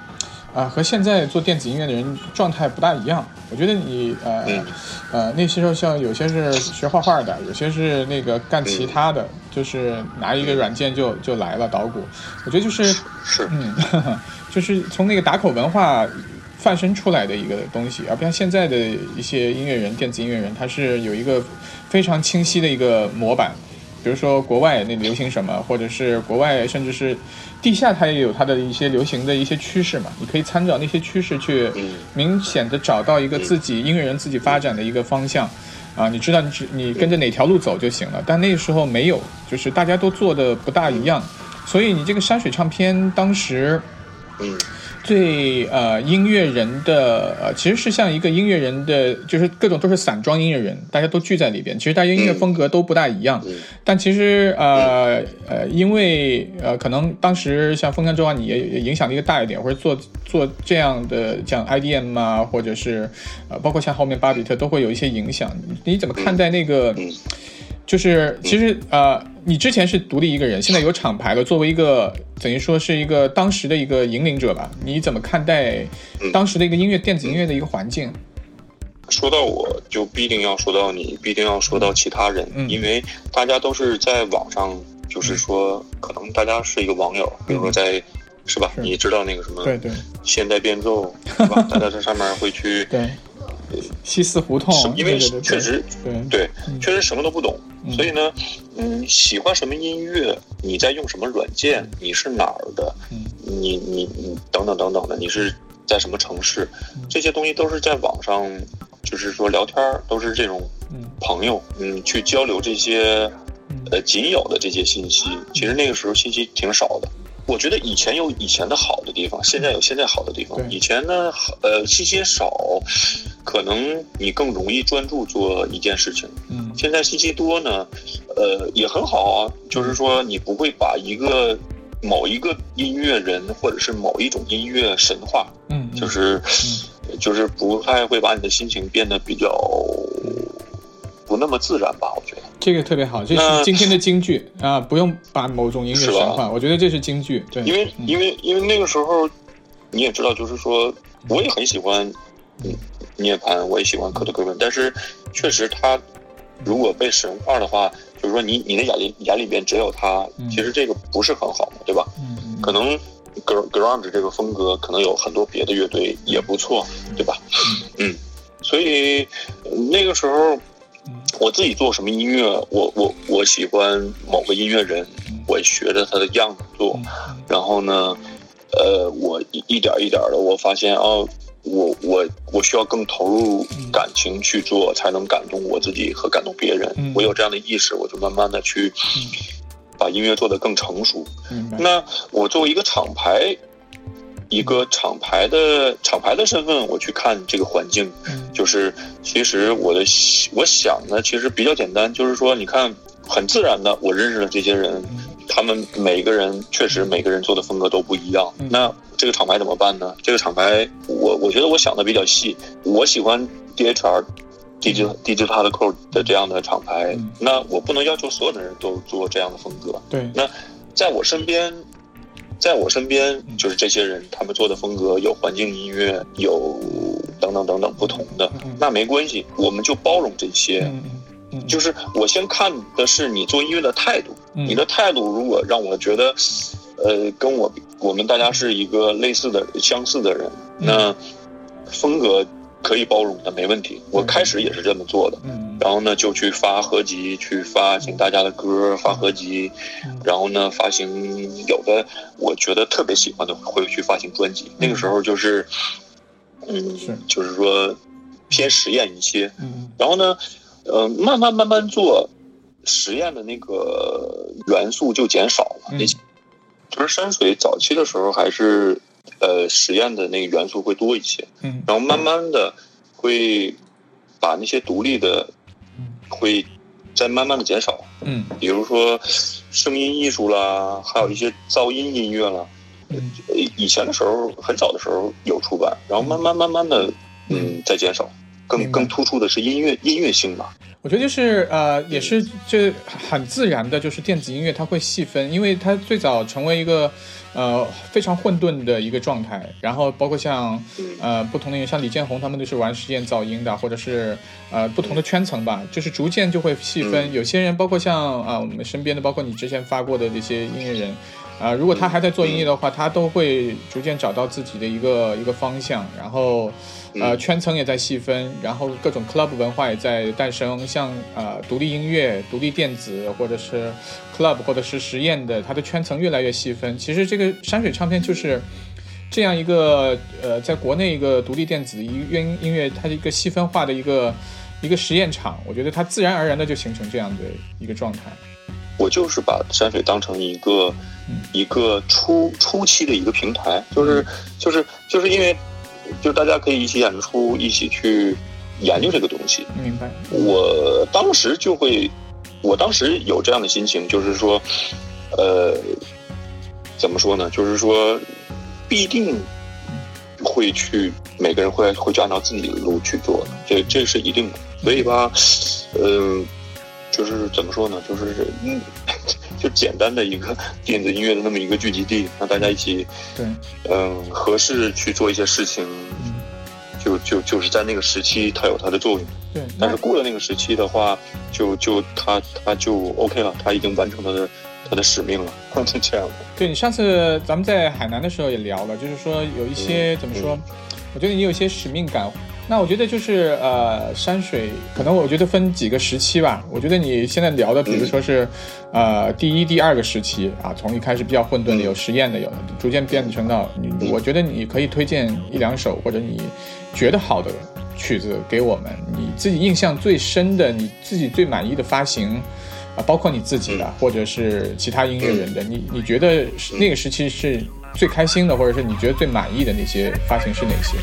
啊，和现在做电子音乐的人状态不大一样。我觉得你呃呃那些时候像有些是学画画的，有些是那个干其他的，就是拿一个软件就就来了捣鼓。我觉得就是是嗯，就是从那个打口文化泛生出来的一个东西，而不像现在的一些音乐人、电子音乐人，他是有一个非常清晰的一个模板。比如说国外那流行什么，或者是国外甚至是地下，它也有它的一些流行的一些趋势嘛。你可以参照那些趋势去明显的找到一个自己音乐人自己发展的一个方向啊。你知道你只你跟着哪条路走就行了。但那个时候没有，就是大家都做的不大一样，所以你这个山水唱片当时。最呃音乐人的呃其实是像一个音乐人的，就是各种都是散装音乐人，大家都聚在里边。其实大家音乐风格都不大一样，但其实呃呃，因为呃可能当时像风干周啊，你也影响力个大一点，或者做做这样的讲 IDM 啊，或者是呃包括像后面巴比特都会有一些影响。你怎么看待那个？就是其实呃，你之前是独立一个人，现在有厂牌了。作为一个等于说是一个当时的一个引领者吧，你怎么看待当时的一个音乐电子音乐的一个环境？说到我就必定要说到你，必定要说到其他人，因为大家都是在网上，就是说可能大家是一个网友，比如说在是吧？你知道那个什么？对对。现代变奏，是吧？大家在上面会去对。西四胡同，因为确实对对，确实什么都不懂，所以呢，嗯，喜欢什么音乐，你在用什么软件，你是哪儿的，你你你等等等等的，你是在什么城市，这些东西都是在网上，就是说聊天都是这种朋友，嗯，去交流这些呃仅有的这些信息，其实那个时候信息挺少的。我觉得以前有以前的好的地方，现在有现在好的地方。以前呢，呃，信息少，可能你更容易专注做一件事情。嗯，现在信息多呢，呃，也很好啊。就是说，你不会把一个某一个音乐人或者是某一种音乐神话。嗯，就是，就是不太会把你的心情变得比较。不那么自然吧？我觉得这个特别好，这是今天的京剧啊！不用把某种音乐神话，我觉得这是京剧。对，因为因为因为那个时候你也知道，就是说我也很喜欢涅槃，我也喜欢科特·戈本，但是确实他如果被神化的话，就是说你你的眼里眼里边只有他，其实这个不是很好嘛，对吧？嗯，可能 Ground 这个风格可能有很多别的乐队也不错，对吧？嗯，所以那个时候。我自己做什么音乐，我我我喜欢某个音乐人，我学着他的样子做，然后呢，呃，我一一点一点的，我发现哦，我我我需要更投入感情去做，才能感动我自己和感动别人。我有这样的意识，我就慢慢的去把音乐做得更成熟。那我作为一个厂牌。一个厂牌的厂牌的身份，我去看这个环境，就是其实我的我想呢，其实比较简单，就是说，你看很自然的，我认识了这些人，他们每个人确实每个人做的风格都不一样。那这个厂牌怎么办呢？这个厂牌，我我觉得我想的比较细，我喜欢 DHR。低质低质它的扣的这样的厂牌，那我不能要求所有的人都做这样的风格。对，那在我身边，在我身边就是这些人，他们做的风格有环境音乐，有等等等等不同的，那没关系，我们就包容这些。就是我先看的是你做音乐的态度，你的态度如果让我觉得，呃，跟我我们大家是一个类似的、相似的人，那风格。可以包容的，没问题。我开始也是这么做的，然后呢，就去发合集，去发行大家的歌，发合集，然后呢，发行有的我觉得特别喜欢的，会去发行专辑。那个时候就是，嗯，就是说偏实验一些，然后呢，呃，慢慢慢慢做实验的那个元素就减少了。那就是山水早期的时候还是。呃，实验的那个元素会多一些，嗯，然后慢慢的会把那些独立的，会再慢慢的减少，嗯，比如说声音艺术啦，还有一些噪音音乐啦，嗯，以前的时候很早的时候有出版，然后慢慢慢慢的，嗯，在减少，更更突出的是音乐音乐性吧。我觉得就是呃，也是这很自然的，就是电子音乐它会细分，因为它最早成为一个。呃，非常混沌的一个状态，然后包括像呃不同的人，像李建宏他们都是玩实验噪音的，或者是呃不同的圈层吧，就是逐渐就会细分。有些人，包括像啊我们身边的，包括你之前发过的这些音乐人，啊如果他还在做音乐的话，他都会逐渐找到自己的一个一个方向，然后。呃，圈层也在细分，然后各种 club 文化也在诞生，像呃独立音乐、独立电子，或者是 club 或者是实验的，它的圈层越来越细分。其实这个山水唱片就是这样一个呃，在国内一个独立电子音音乐，它的一个细分化的一个一个实验场。我觉得它自然而然的就形成这样的一个状态。我就是把山水当成一个一个初初期的一个平台，就是就是就是因为。就大家可以一起演出，一起去研究这个东西。明白。我当时就会，我当时有这样的心情，就是说，呃，怎么说呢？就是说，必定会去，每个人会会去按照自己的路去做，这这是一定的。所以吧，嗯，就是怎么说呢？就是嗯。就简单的一个 电子音乐的那么一个聚集地，让大家一起，对，嗯，合适去做一些事情，就就就是在那个时期，它有它的作用。对，但是过了那个时期的话，就就它它就 OK 了，它已经完成它的它的使命了，是这样的。对你上次咱们在海南的时候也聊了，就是说有一些怎么说，我觉得你有一些使命感。那我觉得就是呃山水，可能我觉得分几个时期吧。我觉得你现在聊的，比如说是，呃第一、第二个时期啊，从一开始比较混沌的，有实验的，有逐渐变成到你，我觉得你可以推荐一两首或者你觉得好的曲子给我们，你自己印象最深的，你自己最满意的发行啊，包括你自己的或者是其他音乐人的，你你觉得那个时期是最开心的，或者是你觉得最满意的那些发行是哪些？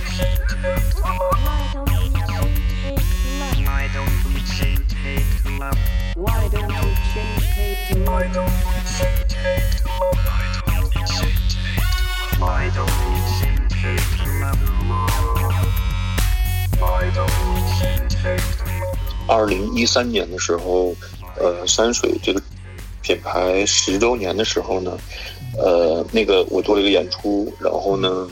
二零一三年的时候，呃，山水这个品牌十周年的时候呢，呃，那个我做了一个演出，然后呢，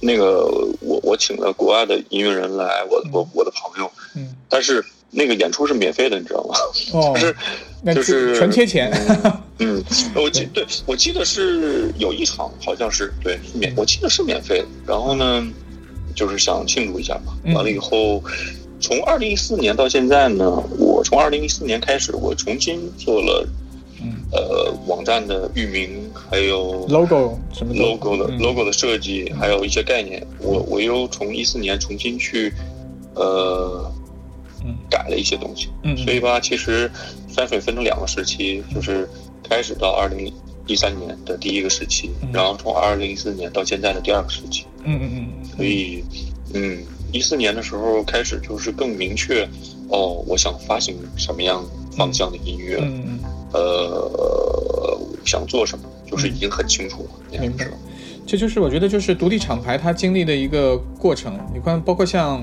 那个我我请了国外的音乐人来，我我我的朋友，嗯，但是。那个演出是免费的，你知道吗？哦，就是就是全贴钱。嗯，我记对，我记得是有一场，好像是对免，我记得是免费的。然后呢，就是想庆祝一下嘛。完了以后，从二零一四年到现在呢，我从二零一四年开始，我重新做了，呃，网站的域名，还有 logo 什么 logo 的 logo 的设计，还有一些概念。我我又从一四年重新去，呃。改了一些东西，嗯，所以吧，其实山水分成两个时期，就是开始到二零一三年的第一个时期，然后从二零一四年到现在的第二个时期，嗯嗯嗯，所以，嗯，一四年的时候开始就是更明确，哦，我想发行什么样方向的音乐，嗯嗯，呃，想做什么，就是已经很清楚了。明白。这就是我觉得就是独立厂牌它经历的一个过程。你看，包括像，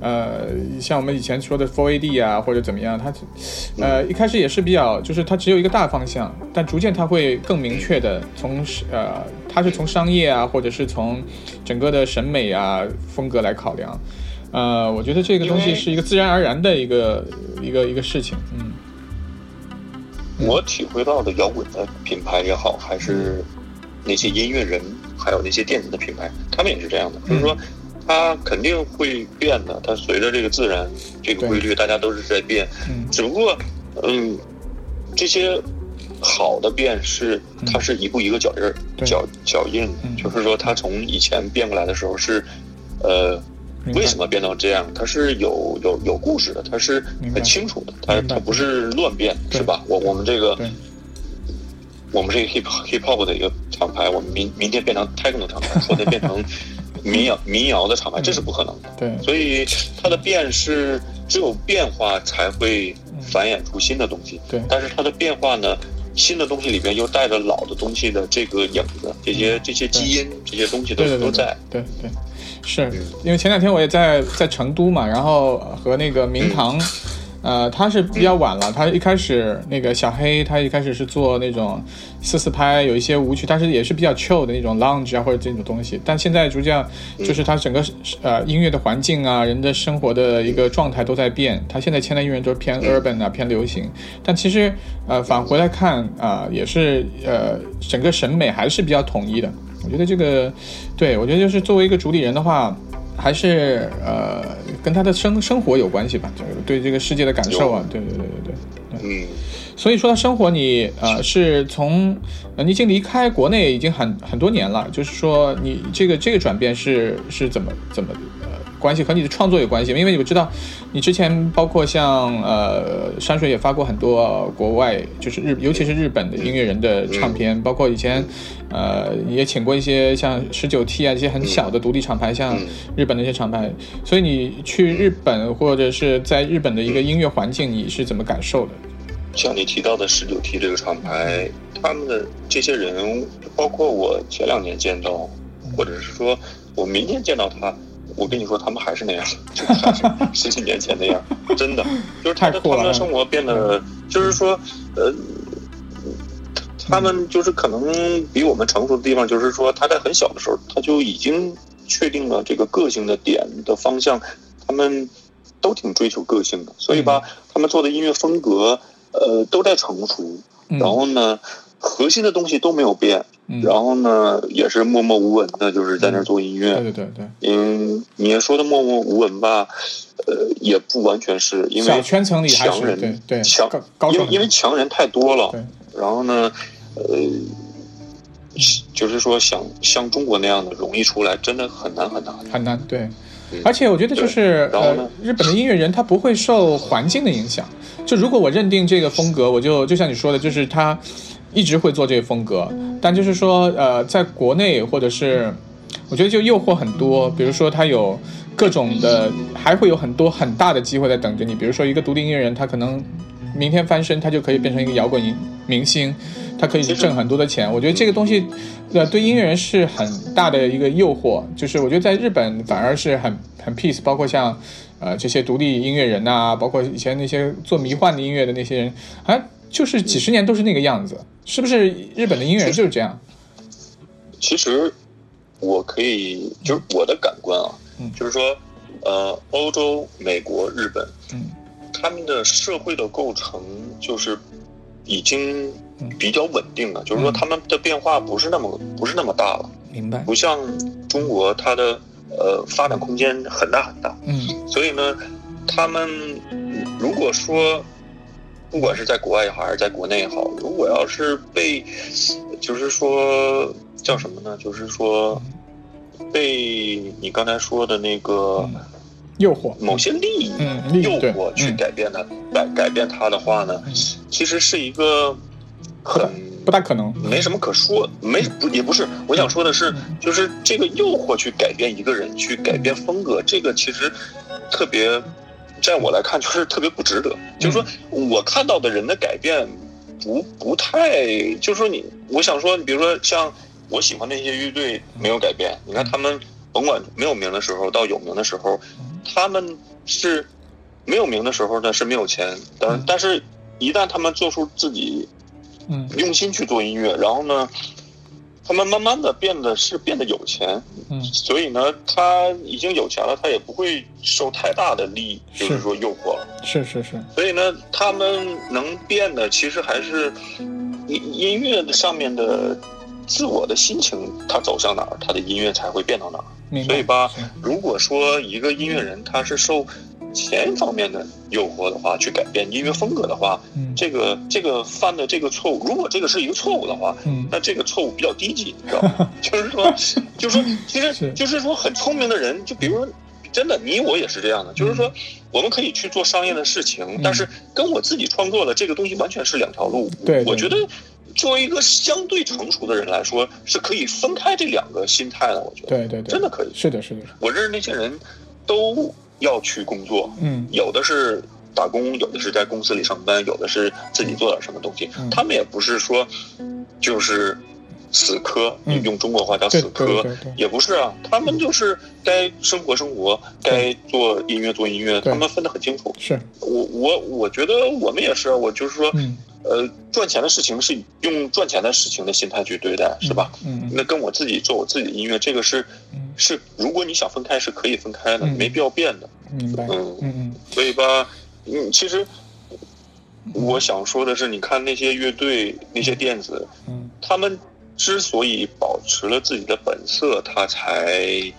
呃，像我们以前说的 Four AD 啊，或者怎么样，它，呃，一开始也是比较，就是它只有一个大方向，但逐渐它会更明确的从，呃，它是从商业啊，或者是从整个的审美啊风格来考量。呃，我觉得这个东西是一个自然而然的一个一个一个事情。嗯，我体会到的摇滚的品牌也好，还是那些音乐人。还有那些电子的品牌，他们也是这样的，就是说，它肯定会变的。它随着这个自然这个规律，大家都是在变。只不过，嗯，这些好的变是它是一步一个脚印儿脚脚印，就是说，它从以前变过来的时候是，呃，为什么变到这样？它是有有有故事的，它是很清楚的，它它不是乱变，是吧？我我们这个。我们是一个 hip hip hop 的一个厂牌，我们明明天变成 techno 厂牌，后天变成民谣民谣的厂牌，这是不可能的。对，所以它的变是只有变化才会繁衍出新的东西。对，但是它的变化呢，新的东西里边又带着老的东西的这个影子，这些这些基因这些东西都都在。对对，是因为前两天我也在在成都嘛，然后和那个明堂。呃，他是比较晚了。他一开始那个小黑，他一开始是做那种四四拍，有一些舞曲，但是也是比较 chill 的那种 lounge 啊或者这种东西。但现在逐渐就是他整个呃音乐的环境啊，人的生活的一个状态都在变。他现在签的音乐都是偏 urban 啊，偏流行。但其实呃返回来看啊，也是呃整个审美还是比较统一的。我觉得这个，对我觉得就是作为一个主理人的话。还是呃，跟他的生生活有关系吧，就是对这个世界的感受啊，对对对对对，嗯，所以说到生活，你呃是从呃你已经离开国内已经很很多年了，就是说你这个这个转变是是怎么怎么呃？关系和你的创作有关系，因为你知道，你之前包括像呃山水也发过很多国外，就是日尤其是日本的音乐人的唱片，包括以前，呃也请过一些像十九 T 啊一些很小的独立厂牌，像日本的一些厂牌，所以你去日本或者是在日本的一个音乐环境，你是怎么感受的？像你提到的十九 T 这个厂牌，他们的这些人，包括我前两年见到，或者是说我明天见到他。我跟你说，他们还是那样，就还是十几年前那样，真的，就是他的他们的生活变得，就是说，呃，他们就是可能比我们成熟的地方，就是说他在很小的时候他就已经确定了这个个性的点的方向，他们都挺追求个性的，所以吧，他们做的音乐风格，呃，都在成熟，然后呢。核心的东西都没有变，然后呢，也是默默无闻的，就是在那做音乐。对对对对。嗯，你说的默默无闻吧，呃，也不完全是因为圈层里强人对对强，因为因为强人太多了。对。然后呢，呃，就是说想像中国那样的容易出来，真的很难很难很难。对。而且我觉得就是呃，日本的音乐人他不会受环境的影响。就如果我认定这个风格，我就就像你说的，就是他。一直会做这个风格，但就是说，呃，在国内或者是，我觉得就诱惑很多。比如说，他有各种的，还会有很多很大的机会在等着你。比如说，一个独立音乐人，他可能明天翻身，他就可以变成一个摇滚明星，他可以挣很多的钱。我觉得这个东西，呃，对音乐人是很大的一个诱惑。就是我觉得在日本反而是很很 peace，包括像，呃，这些独立音乐人呐，包括以前那些做迷幻的音乐的那些人，啊。就是几十年都是那个样子，是不是？日本的音乐人就是这样。其实，我可以就是我的感官啊，就是说，呃，欧洲、美国、日本，嗯，他们的社会的构成就是已经比较稳定了，就是说他们的变化不是那么不是那么大了。明白。不像中国，它的呃发展空间很大很大。嗯。所以呢，他们如果说。不管是在国外也好，还是在国内也好，如果要是被，就是说叫什么呢？就是说被你刚才说的那个诱惑，某些利益诱惑去改变它，改改变它的话呢，其实是一个很不大可能，没什么可说，没不也不是。我想说的是，就是这个诱惑去改变一个人，去改变风格，这个其实特别。在我来看就是特别不值得。就是说我看到的人的改变，不不太，就是说你，我想说，你比如说像我喜欢那些乐队没有改变，你看他们甭管没有名的时候到有名的时候，他们是没有名的时候呢是没有钱，但但是一旦他们做出自己，嗯，用心去做音乐，然后呢。他们慢慢的变得是变得有钱，嗯，所以呢，他已经有钱了，他也不会受太大的利，就是说诱惑了，是是是。所以呢，他们能变的其实还是音音乐的上面的自我的心情，他走向哪儿，他的音乐才会变到哪儿。所以吧，如果说一个音乐人他是受。钱方面的诱惑的话，去改变音乐风格的话，这个这个犯的这个错误，如果这个是一个错误的话，那这个错误比较低级，你知道吗？就是说，就是说，其实就是说，很聪明的人，就比如说，真的，你我也是这样的，就是说，我们可以去做商业的事情，但是跟我自己创作的这个东西完全是两条路。对，我觉得作为一个相对成熟的人来说，是可以分开这两个心态的。我觉得，对对对，真的可以。是的，是的。我认识那些人都。要去工作，嗯，有的是打工，有的是在公司里上班，有的是自己做点什么东西。他们也不是说就是死磕，用中国话叫死磕，也不是啊。他们就是该生活生活，该做音乐做音乐，他们分得很清楚。是我我我觉得我们也是，我就是说，呃，赚钱的事情是用赚钱的事情的心态去对待，是吧？嗯，那跟我自己做我自己的音乐，这个是。是，如果你想分开，是可以分开的，没必要变的。明白。嗯嗯嗯。所以吧，嗯，其实我想说的是，你看那些乐队、那些电子，嗯，他们之所以保持了自己的本色，他才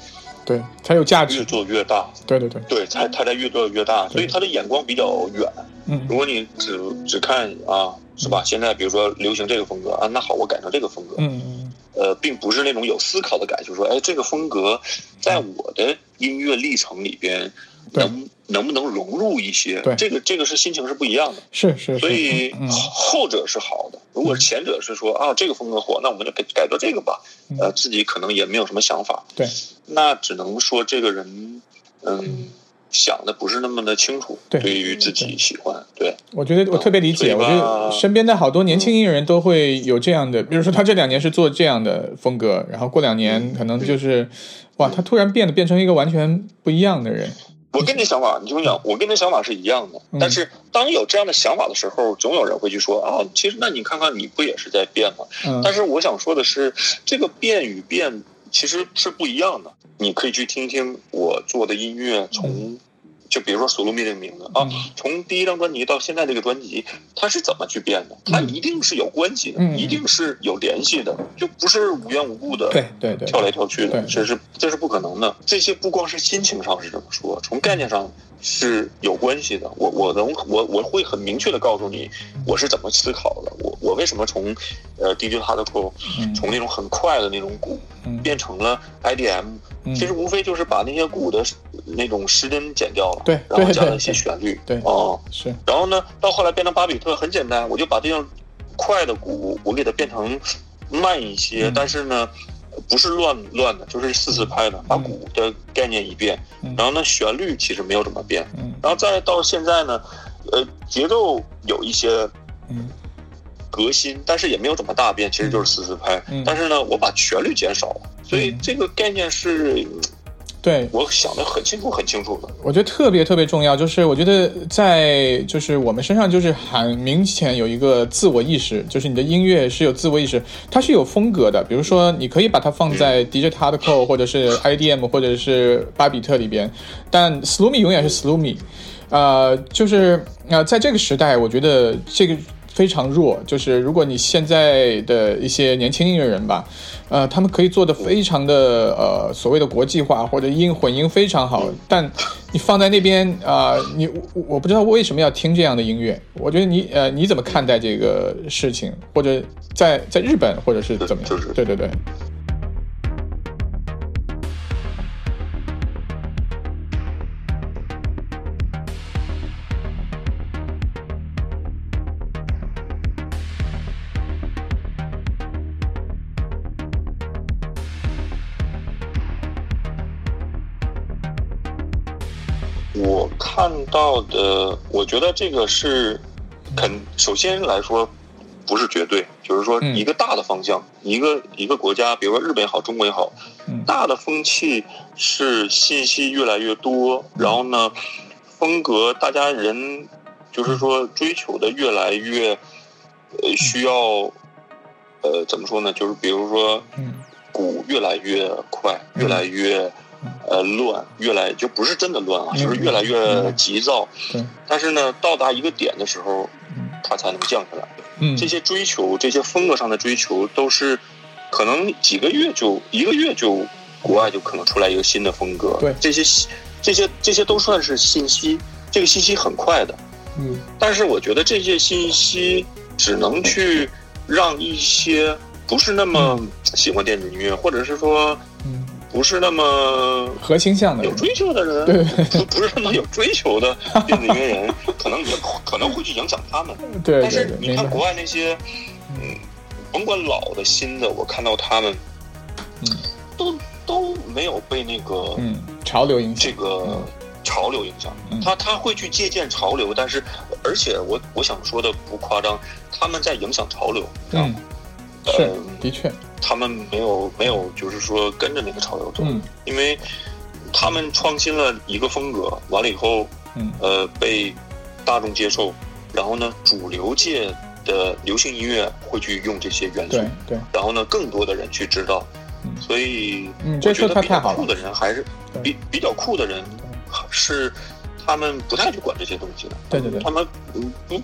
对才有价值，越做越大。对对对，对，才他才越做越大，所以他的眼光比较远。嗯，如果你只只看啊，是吧？现在比如说流行这个风格啊，那好，我改成这个风格。嗯嗯。呃，并不是那种有思考的感，就是说，哎，这个风格在我的音乐历程里边，能能不能融入一些？对，这个这个是心情是不一样的。是是。所以后者是好的。如果前者是说啊，这个风格火，那我们就改改做这个吧。呃，自己可能也没有什么想法。对。那只能说这个人，嗯。想的不是那么的清楚，对于自己喜欢，对，我觉得我特别理解，我觉得身边的好多年轻音乐人都会有这样的，比如说他这两年是做这样的风格，然后过两年可能就是，哇，他突然变得变成一个完全不一样的人。我跟你想法，你听我讲，我跟你的想法是一样的，但是当有这样的想法的时候，总有人会去说啊，其实那你看看你不也是在变吗？但是我想说的是，这个变与变其实是不一样的。你可以去听听我做的音乐，从就比如说《索罗米》这个名字啊，从第一张专辑到现在这个专辑，它是怎么去变的？它一定是有关系的，一定是有联系的，就不是无缘无故的对对对。跳来跳去的，这是这是不可能的。这些不光是心情上是这么说，从概念上。是有关系的，我我能我我会很明确的告诉你，我是怎么思考的，我我为什么从，呃，DJ hardcore，从那种很快的那种鼓，变成了 IDM，其实无非就是把那些鼓的那种失真剪掉了，对，然后加了一些旋律，对，哦，是，然后呢，到后来变成巴比特，很简单，我就把这样快的鼓，我给它变成慢一些，但是呢。不是乱乱的，就是四四拍的，把鼓的概念一变，然后呢，旋律其实没有怎么变，然后再到现在呢，呃，节奏有一些革新，但是也没有怎么大变，其实就是四四拍，但是呢，我把旋律减少了，所以这个概念是。对，我想的很清楚，很清楚的。我觉得特别特别重要，就是我觉得在就是我们身上就是很明显有一个自我意识，就是你的音乐是有自我意识，它是有风格的。比如说，你可以把它放在 DJ Hardcore 或者是 IDM 或者是巴比特里边，但 Sloomy 永远是 Sloomy。呃，就是呃，在这个时代，我觉得这个。非常弱，就是如果你现在的一些年轻音乐人吧，呃，他们可以做的非常的呃所谓的国际化或者音混音非常好，但你放在那边啊，你我我不知道为什么要听这样的音乐。我觉得你呃你怎么看待这个事情，或者在在日本或者是怎么样？对对对。到的，我觉得这个是肯首先来说不是绝对，就是说一个大的方向，一个一个国家，比如说日本也好，中国也好，大的风气是信息越来越多，然后呢，风格大家人就是说追求的越来越呃需要呃怎么说呢？就是比如说鼓越来越快，越来越。呃，乱越来就不是真的乱啊，就是越来越急躁。但是呢，到达一个点的时候，它才能降下来。嗯，这些追求，这些风格上的追求，都是可能几个月就一个月就国外就可能出来一个新的风格。对，这些这些这些都算是信息，这个信息很快的。嗯，但是我觉得这些信息只能去让一些不是那么喜欢电子音乐，或者是说。不是那么向的有追求的人，对，不不是那么有追求的 电子音乐人，可能也可能会去影响他们。对，但是你看国外那些，嗯，甭管老的新的，我看到他们，嗯，都都没有被那个嗯潮流影响，这个潮流影响。他他会去借鉴潮流，但是而且我我想说的不夸张，他们在影响潮流。嗯，是的确。他们没有没有，就是说跟着那个潮流走，因为他们创新了一个风格，完了以后，呃，被大众接受，然后呢，主流界的流行音乐会去用这些元素，对对，然后呢，更多的人去知道，所以我觉得比较酷的人还是比比较酷的人是他们不太去管这些东西的，对对对，他们嗯嗯。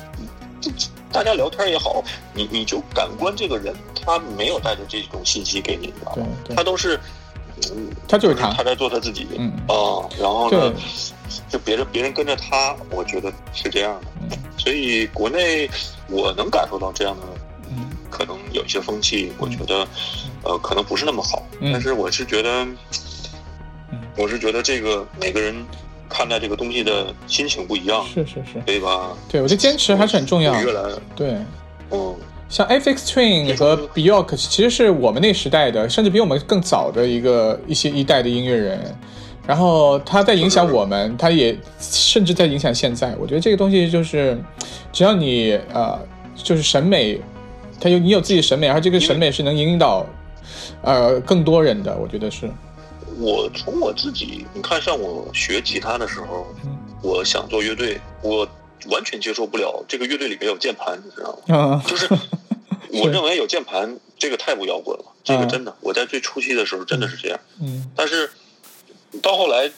大家聊天也好，你你就感官这个人，他没有带着这种信息给你，知道吧？他都是，嗯，他就是他，他在做他自己，嗯啊，然后呢，就别人别人跟着他，我觉得是这样的。所以国内我能感受到这样的，嗯，可能有一些风气，我觉得，呃，可能不是那么好。但是我是觉得，我是觉得这个每个人。看待这个东西的心情不一样，是是是，对吧？对，我觉得坚持还是很重要。越来，对，嗯，像 FX Twin 和 Bjork 其实是我们那时代的，甚至比我们更早的一个一些一代的音乐人。然后他在影响我们，他也甚至在影响现在。我觉得这个东西就是，只要你呃，就是审美，他有你有自己的审美，而这个审美是能引导呃更多人的，我觉得是。我从我自己，你看，像我学吉他的时候，我想做乐队，我完全接受不了这个乐队里面有键盘，你知道吗？就是 我认为有键盘这个太不摇滚了，这个真的，我在最初期的时候真的是这样。嗯，但是到后来，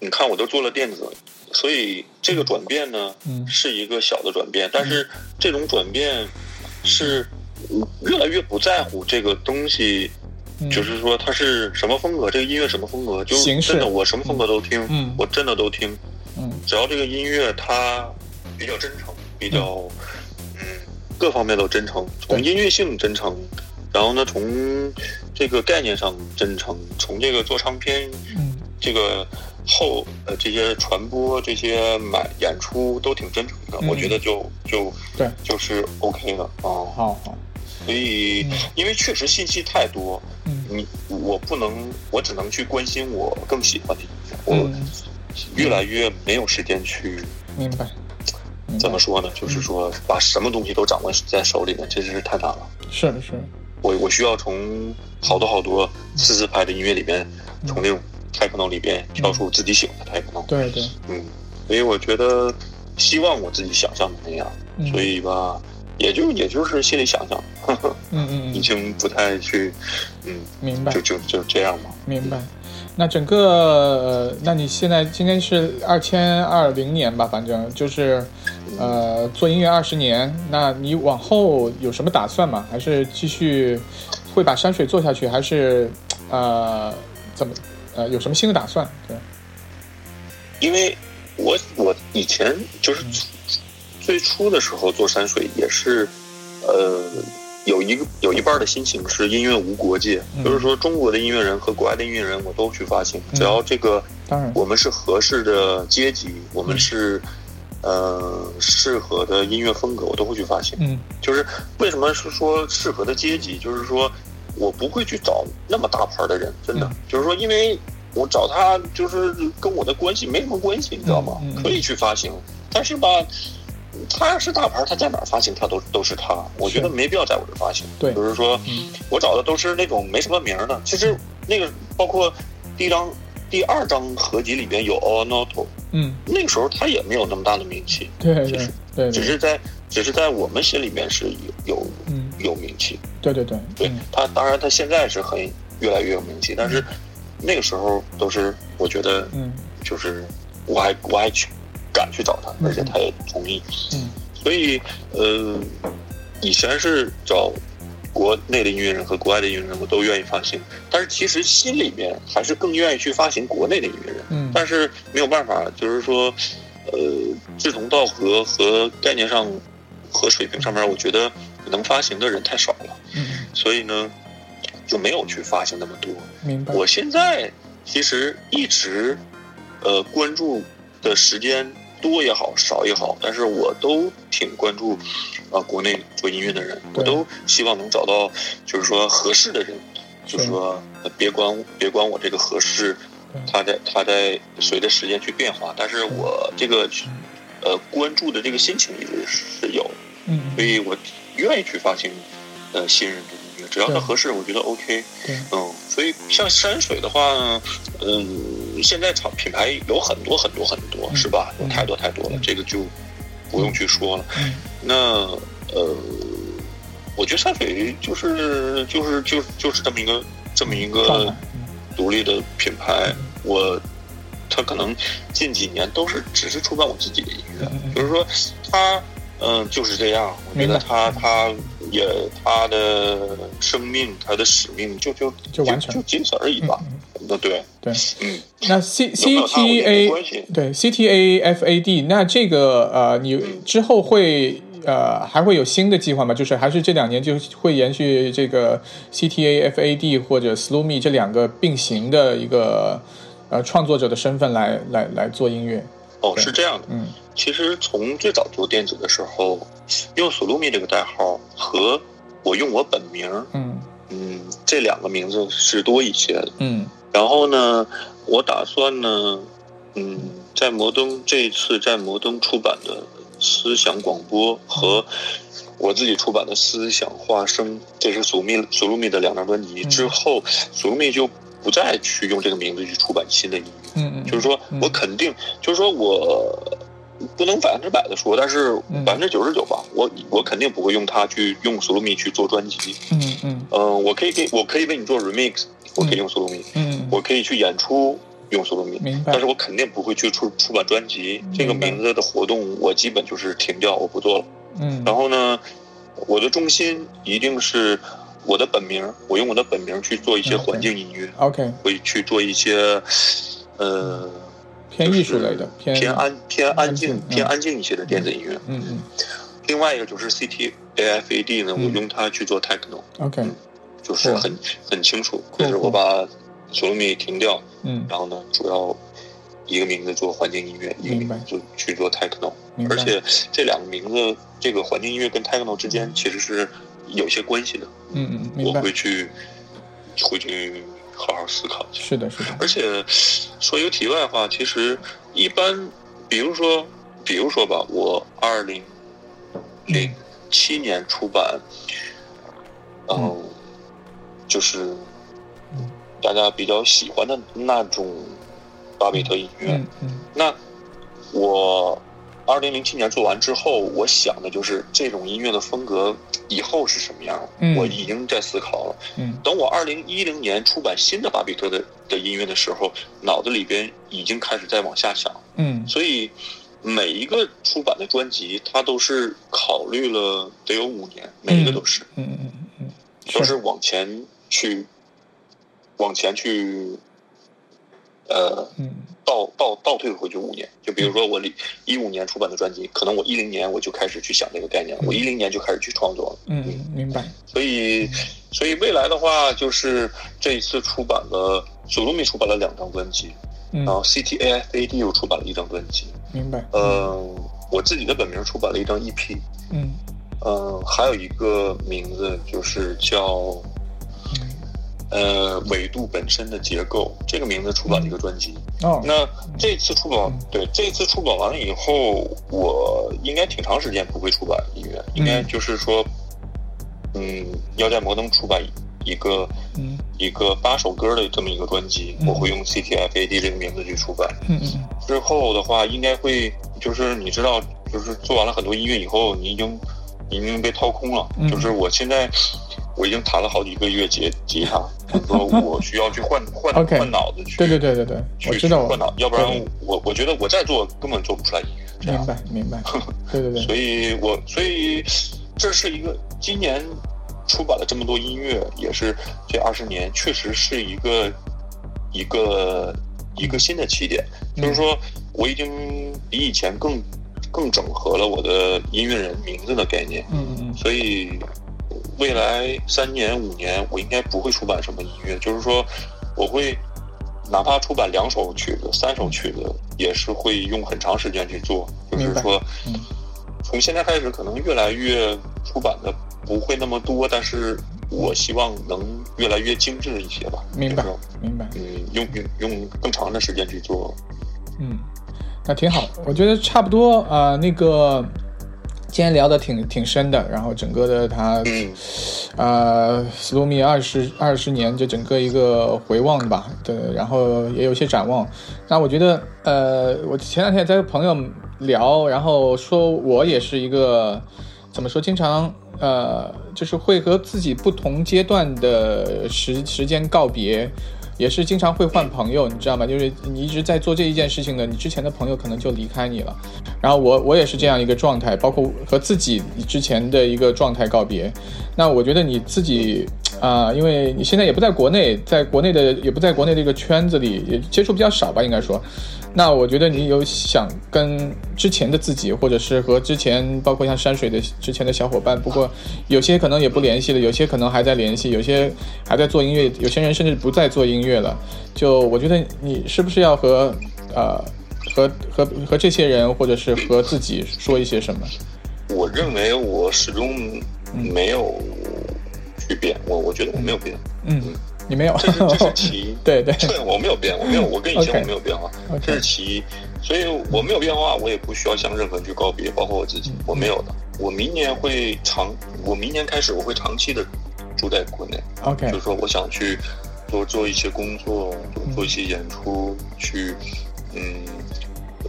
你看我都做了电子，所以这个转变呢，是一个小的转变，但是这种转变是越来越不在乎这个东西。就是说，他是什么风格？这个音乐什么风格？就真的，我什么风格都听，我真的都听。嗯，只要这个音乐它比较真诚，比较嗯各方面都真诚，从音乐性真诚，然后呢，从这个概念上真诚，从这个做唱片，嗯，这个后呃这些传播这些买演出都挺真诚的，我觉得就就对，就是 OK 的啊。好好。所以，因为确实信息太多，你我不能，我只能去关心我更喜欢的音乐。我越来越没有时间去明白。怎么说呢？就是说，把什么东西都掌握在手里面，这真是太难了。是的是。我我需要从好多好多四四拍的音乐里边，从那种 techno 里边挑出自己喜欢的 techno。对对。嗯，所以我觉得，希望我自己想象的那样。所以吧。也就也就是心里想想，嗯嗯，已经不太去，嗯，明白，就就就这样吧。明白。那整个，那你现在今天是二千二零年吧？反正就是，呃，做音乐二十年。那你往后有什么打算吗？还是继续会把山水做下去？还是呃，怎么呃，有什么新的打算？对。因为我我以前就是。最初的时候做山水也是，呃，有一个有一半的心情是音乐无国界，就是说中国的音乐人和国外的音乐人我都去发行，只要这个我们是合适的阶级，我们是呃适合的音乐风格，我都会去发行。嗯，就是为什么是说适合的阶级，就是说我不会去找那么大牌的人，真的就是说，因为我找他就是跟我的关系没什么关系，你知道吗？可以去发行，但是吧，他要是大牌，他在哪儿发行，他都都是他。我觉得没必要在我这发行。对，就是说，我找的都是那种没什么名的。其实那个包括第一张、第二张合集里边有 Not，嗯，那个时候他也没有那么大的名气。对对对，只是在只是在我们心里面是有有有名气。对对对，对他当然他现在是很越来越有名气，但是那个时候都是我觉得，嗯，就是我还我还去敢去找他，而且他也同意，嗯，所以呃，以前是找国内的音乐人和国外的音乐人，我都愿意发行，但是其实心里面还是更愿意去发行国内的音乐人，嗯，但是没有办法，就是说，呃，志同道合和概念上和水平上面，我觉得。能发行的人太少了，嗯，所以呢，就没有去发行那么多。明白。我现在其实一直，呃，关注的时间多也好，少也好，但是我都挺关注啊，国内做音乐的人，我都希望能找到，就是说合适的人，就是说别管别管我这个合适，他在他在随着时间去变化，但是我这个呃关注的这个心情一直是有，嗯，所以我。愿意去发行，呃，新人只要他合适，我觉得 OK。嗯，所以像山水的话，嗯，现在厂品牌有很多很多很多，是吧？有太多太多了，这个就不用去说了。那呃，我觉得山水就是就是就就是这么一个这么一个独立的品牌。我他可能近几年都是只是出版我自己的音乐，就是说他。嗯，就是这样。我觉得他他也他的生命，他的使命就就就完成就仅此而已吧。那对。对，嗯，那 C C T A 对 C T A F A D，那这个呃，你之后会呃还会有新的计划吗？就是还是这两年就会延续这个 C T A F A D 或者 Slow Me 这两个并行的一个呃创作者的身份来来来做音乐？哦，是这样的，嗯。其实从最早做电子的时候，用索露米这个代号和我用我本名，嗯嗯，这两个名字是多一些的，嗯。然后呢，我打算呢，嗯，在摩登这一次在摩登出版的思想广播和我自己出版的思想化声，这是索米索露米的两张专辑之后，索露米就不再去用这个名字去出版新的音乐，嗯嗯，就是说我肯定，就是说我。不能百分之百的说，但是百分之九十九吧。我我肯定不会用它去用 s o l o m i 去做专辑。嗯嗯。呃，我可以给我可以为你做 remix，我可以用 s o l o m i 嗯。我可以去演出用 s o l o m i 明白。但是我肯定不会去出出版专辑。这个名字的活动，我基本就是停掉，我不做了。嗯。然后呢，我的重心一定是我的本名，我用我的本名去做一些环境音乐。OK。会去做一些，呃。偏艺术类的，偏安偏安静偏安静一些的电子音乐。嗯嗯。另外一个就是 C T A F A D 呢，我用它去做 techno。OK。就是很很清楚，就是我把索罗米停掉，嗯，然后呢，主要一个名字做环境音乐，一个名字就去做 techno。而且这两个名字，这个环境音乐跟 techno 之间其实是有些关系的。嗯嗯，我会去会去。好好思考一下。是的，是的。而且说一个题外话，其实一般，比如说，比如说吧，我二零零七年出版，嗯，就是大家比较喜欢的那种巴比特音乐。嗯嗯。那我。二零零七年做完之后，我想的就是这种音乐的风格以后是什么样。我已经在思考了。等我二零一零年出版新的巴比特的的音乐的时候，脑子里边已经开始在往下想。嗯，所以每一个出版的专辑，它都是考虑了得有五年，每一个都是。嗯嗯嗯嗯，都是往前去，往前去。呃，倒倒倒退回去五年，就比如说我一五年出版的专辑，可能我一零年我就开始去想这个概念，我一零年就开始去创作了。嗯，明白。所以，所以未来的话，就是这一次出版了，祖鲁米出版了两张专辑，然后 C T A F A D 又出版了一张专辑。明白。嗯，我自己的本名出版了一张 EP。嗯。嗯，还有一个名字就是叫，呃，纬度本身的结构这个名字出版的一个专辑。哦，那这次出版，对，这次出版完了以后，我应该挺长时间不会出版音乐，应该就是说，嗯，要在摩登出版一个，嗯，一个八首歌的这么一个专辑，我会用 CTFAD 这个名字去出版。嗯嗯。之后的话，应该会就是你知道，就是做完了很多音乐以后，你已经已经被掏空了。就是我现在。我已经弹了好几个月吉吉他，说 我需要去换换换脑子去。对对对对对，我知道换脑，要不然我我觉得我再做根本做不出来音乐。明白明白，对对对。所以我所以这是一个今年出版了这么多音乐，也是这二十年确实是一个一个一个新的起点。就是说我已经比以前更更整合了我的音乐人名字的概念。嗯嗯。所以。未来三年五年，我应该不会出版什么音乐，就是说，我会哪怕出版两首曲子、三首曲子，也是会用很长时间去做。就是说，从现在开始，可能越来越出版的不会那么多，但是我希望能越来越精致一些吧。明白，明白。嗯，用用用更长的时间去做。嗯，那挺好，我觉得差不多啊，那个。今天聊的挺挺深的，然后整个的他，呃，斯洛米二十二十年就整个一个回望吧，对，然后也有些展望。那我觉得，呃，我前两天在跟朋友聊，然后说我也是一个怎么说，经常呃，就是会和自己不同阶段的时时间告别。也是经常会换朋友，你知道吗？就是你一直在做这一件事情的，你之前的朋友可能就离开你了。然后我我也是这样一个状态，包括和自己之前的一个状态告别。那我觉得你自己啊，因为你现在也不在国内，在国内的也不在国内这个圈子里，也接触比较少吧，应该说。那我觉得你有想跟之前的自己，或者是和之前包括像山水的之前的小伙伴，不过有些可能也不联系了，有些可能还在联系，有些还在做音乐，有些人甚至不再做音乐了。就我觉得你是不是要和呃和和和这些人，或者是和自己说一些什么？我认为我始终没有去变，我我觉得我没有变。嗯。你没有，这是这是 其一。对对，对 我没有变，我没有，我跟以前我没有变化，这是其一。所以我没有变化，我也不需要向任何人去告别，包括我自己，我没有的。我明年会长，我明年开始我会长期的住在国内。OK，就是说我想去多做一些工作，多做一些演出，去嗯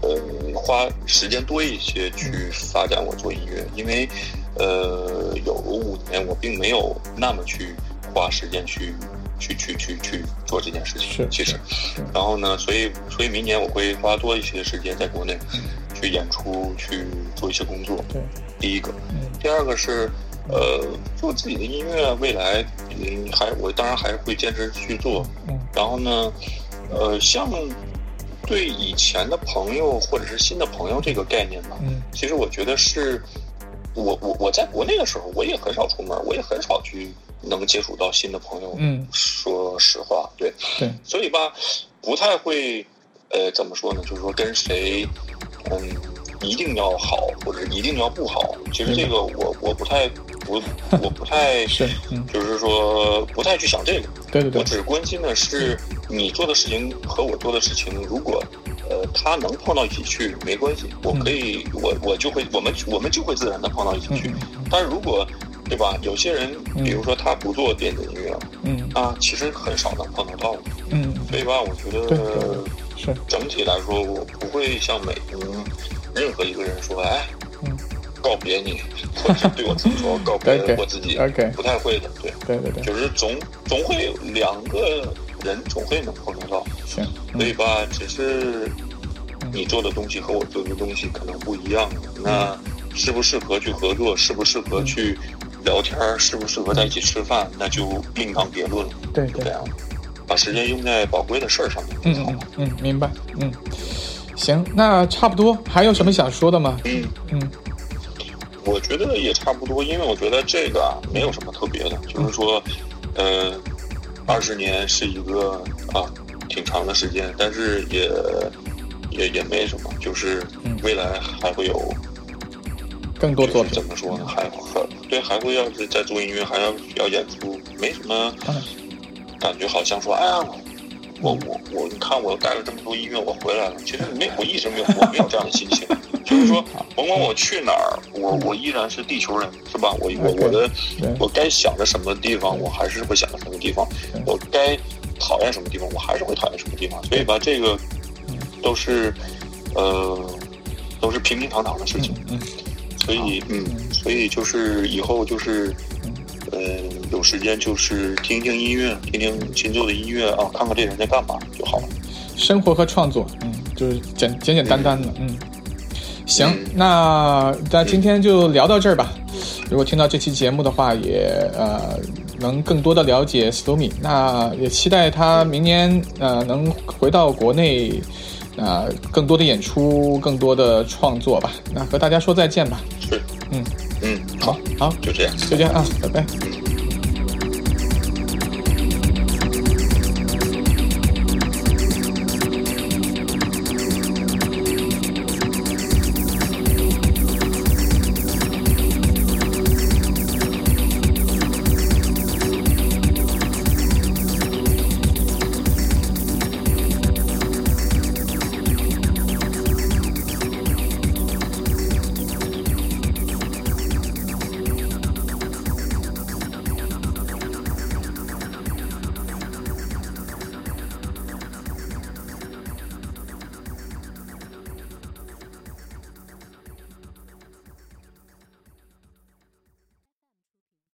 呃花时间多一些去发展我做音乐，因为呃有五年我并没有那么去花时间去。去去去去做这件事情，其实，然后呢，所以所以明年我会花多一些时间在国内，去演出，去做一些工作。对，第一个，第二个是，呃，做自己的音乐，未来嗯还我当然还会坚持去做。嗯，然后呢，呃，像对以前的朋友或者是新的朋友这个概念吧，嗯，其实我觉得是，我我我在国内的时候，我也很少出门，我也很少去。能接触到新的朋友，嗯，说实话，对，对，所以吧，不太会，呃，怎么说呢？就是说跟谁，嗯，一定要好，或者一定要不好。其实这个我我不太不 我不太是，就是说不太去想这个。对对对，我只关心的是你做的事情和我做的事情，如果呃他能碰到一起去，没关系，我可以，我我就会，我们我们就会自然的碰到一起去。但是如果对吧？有些人，比如说他不做电子音乐，嗯。啊，其实很少能碰得到，嗯，所以吧，我觉得是。整体来说，我不会向每任何一个人说，哎，嗯，告别你，或者对我自己说 告别我自己，OK，不太会的，对，对对对，就是总总会有两个人总会能碰得到，行，所以吧，只是你做的东西和我做的东西可能不一样，那适不适合去合作，适不适合去。聊天适不适合在一起吃饭，那就另当别论了。对，就这样，把时间用在宝贵的事儿上面。嗯嗯嗯，明白。嗯，行，那差不多。还有什么想说的吗？嗯嗯，我觉得也差不多，因为我觉得这个啊，没有什么特别的，就是说，呃，二十年是一个啊挺长的时间，但是也也也没什么，就是未来还会有。更多作品怎么说呢？还很对，还会要是在做音乐，还要要演出，没什么，感觉好像说，哎呀，我我我，你看我带了这么多音乐，我回来了。其实没，我一直没有，我没有这样的心情。就是说，甭管我去哪儿，我我依然是地球人，是吧？我我我的，我该想着什么地方，我还是会想着什么地方。我该讨厌什么地方，我还是会讨厌什么地方。所以吧，这个都是呃，都是平平常常的事情。嗯。所以，嗯，所以就是以后就是，嗯，有时间就是听听音乐，听听琴奏的音乐啊，看看这人在干嘛就好了。生活和创作，嗯，就是简简简单单的，嗯。行，那那今天就聊到这儿吧。如果听到这期节目的话，也呃能更多的了解 Stormy，那也期待他明年呃能回到国内，啊更多的演出，更多的创作吧。那和大家说再见吧。是，嗯嗯，好，好，就这样，就这样啊，拜拜。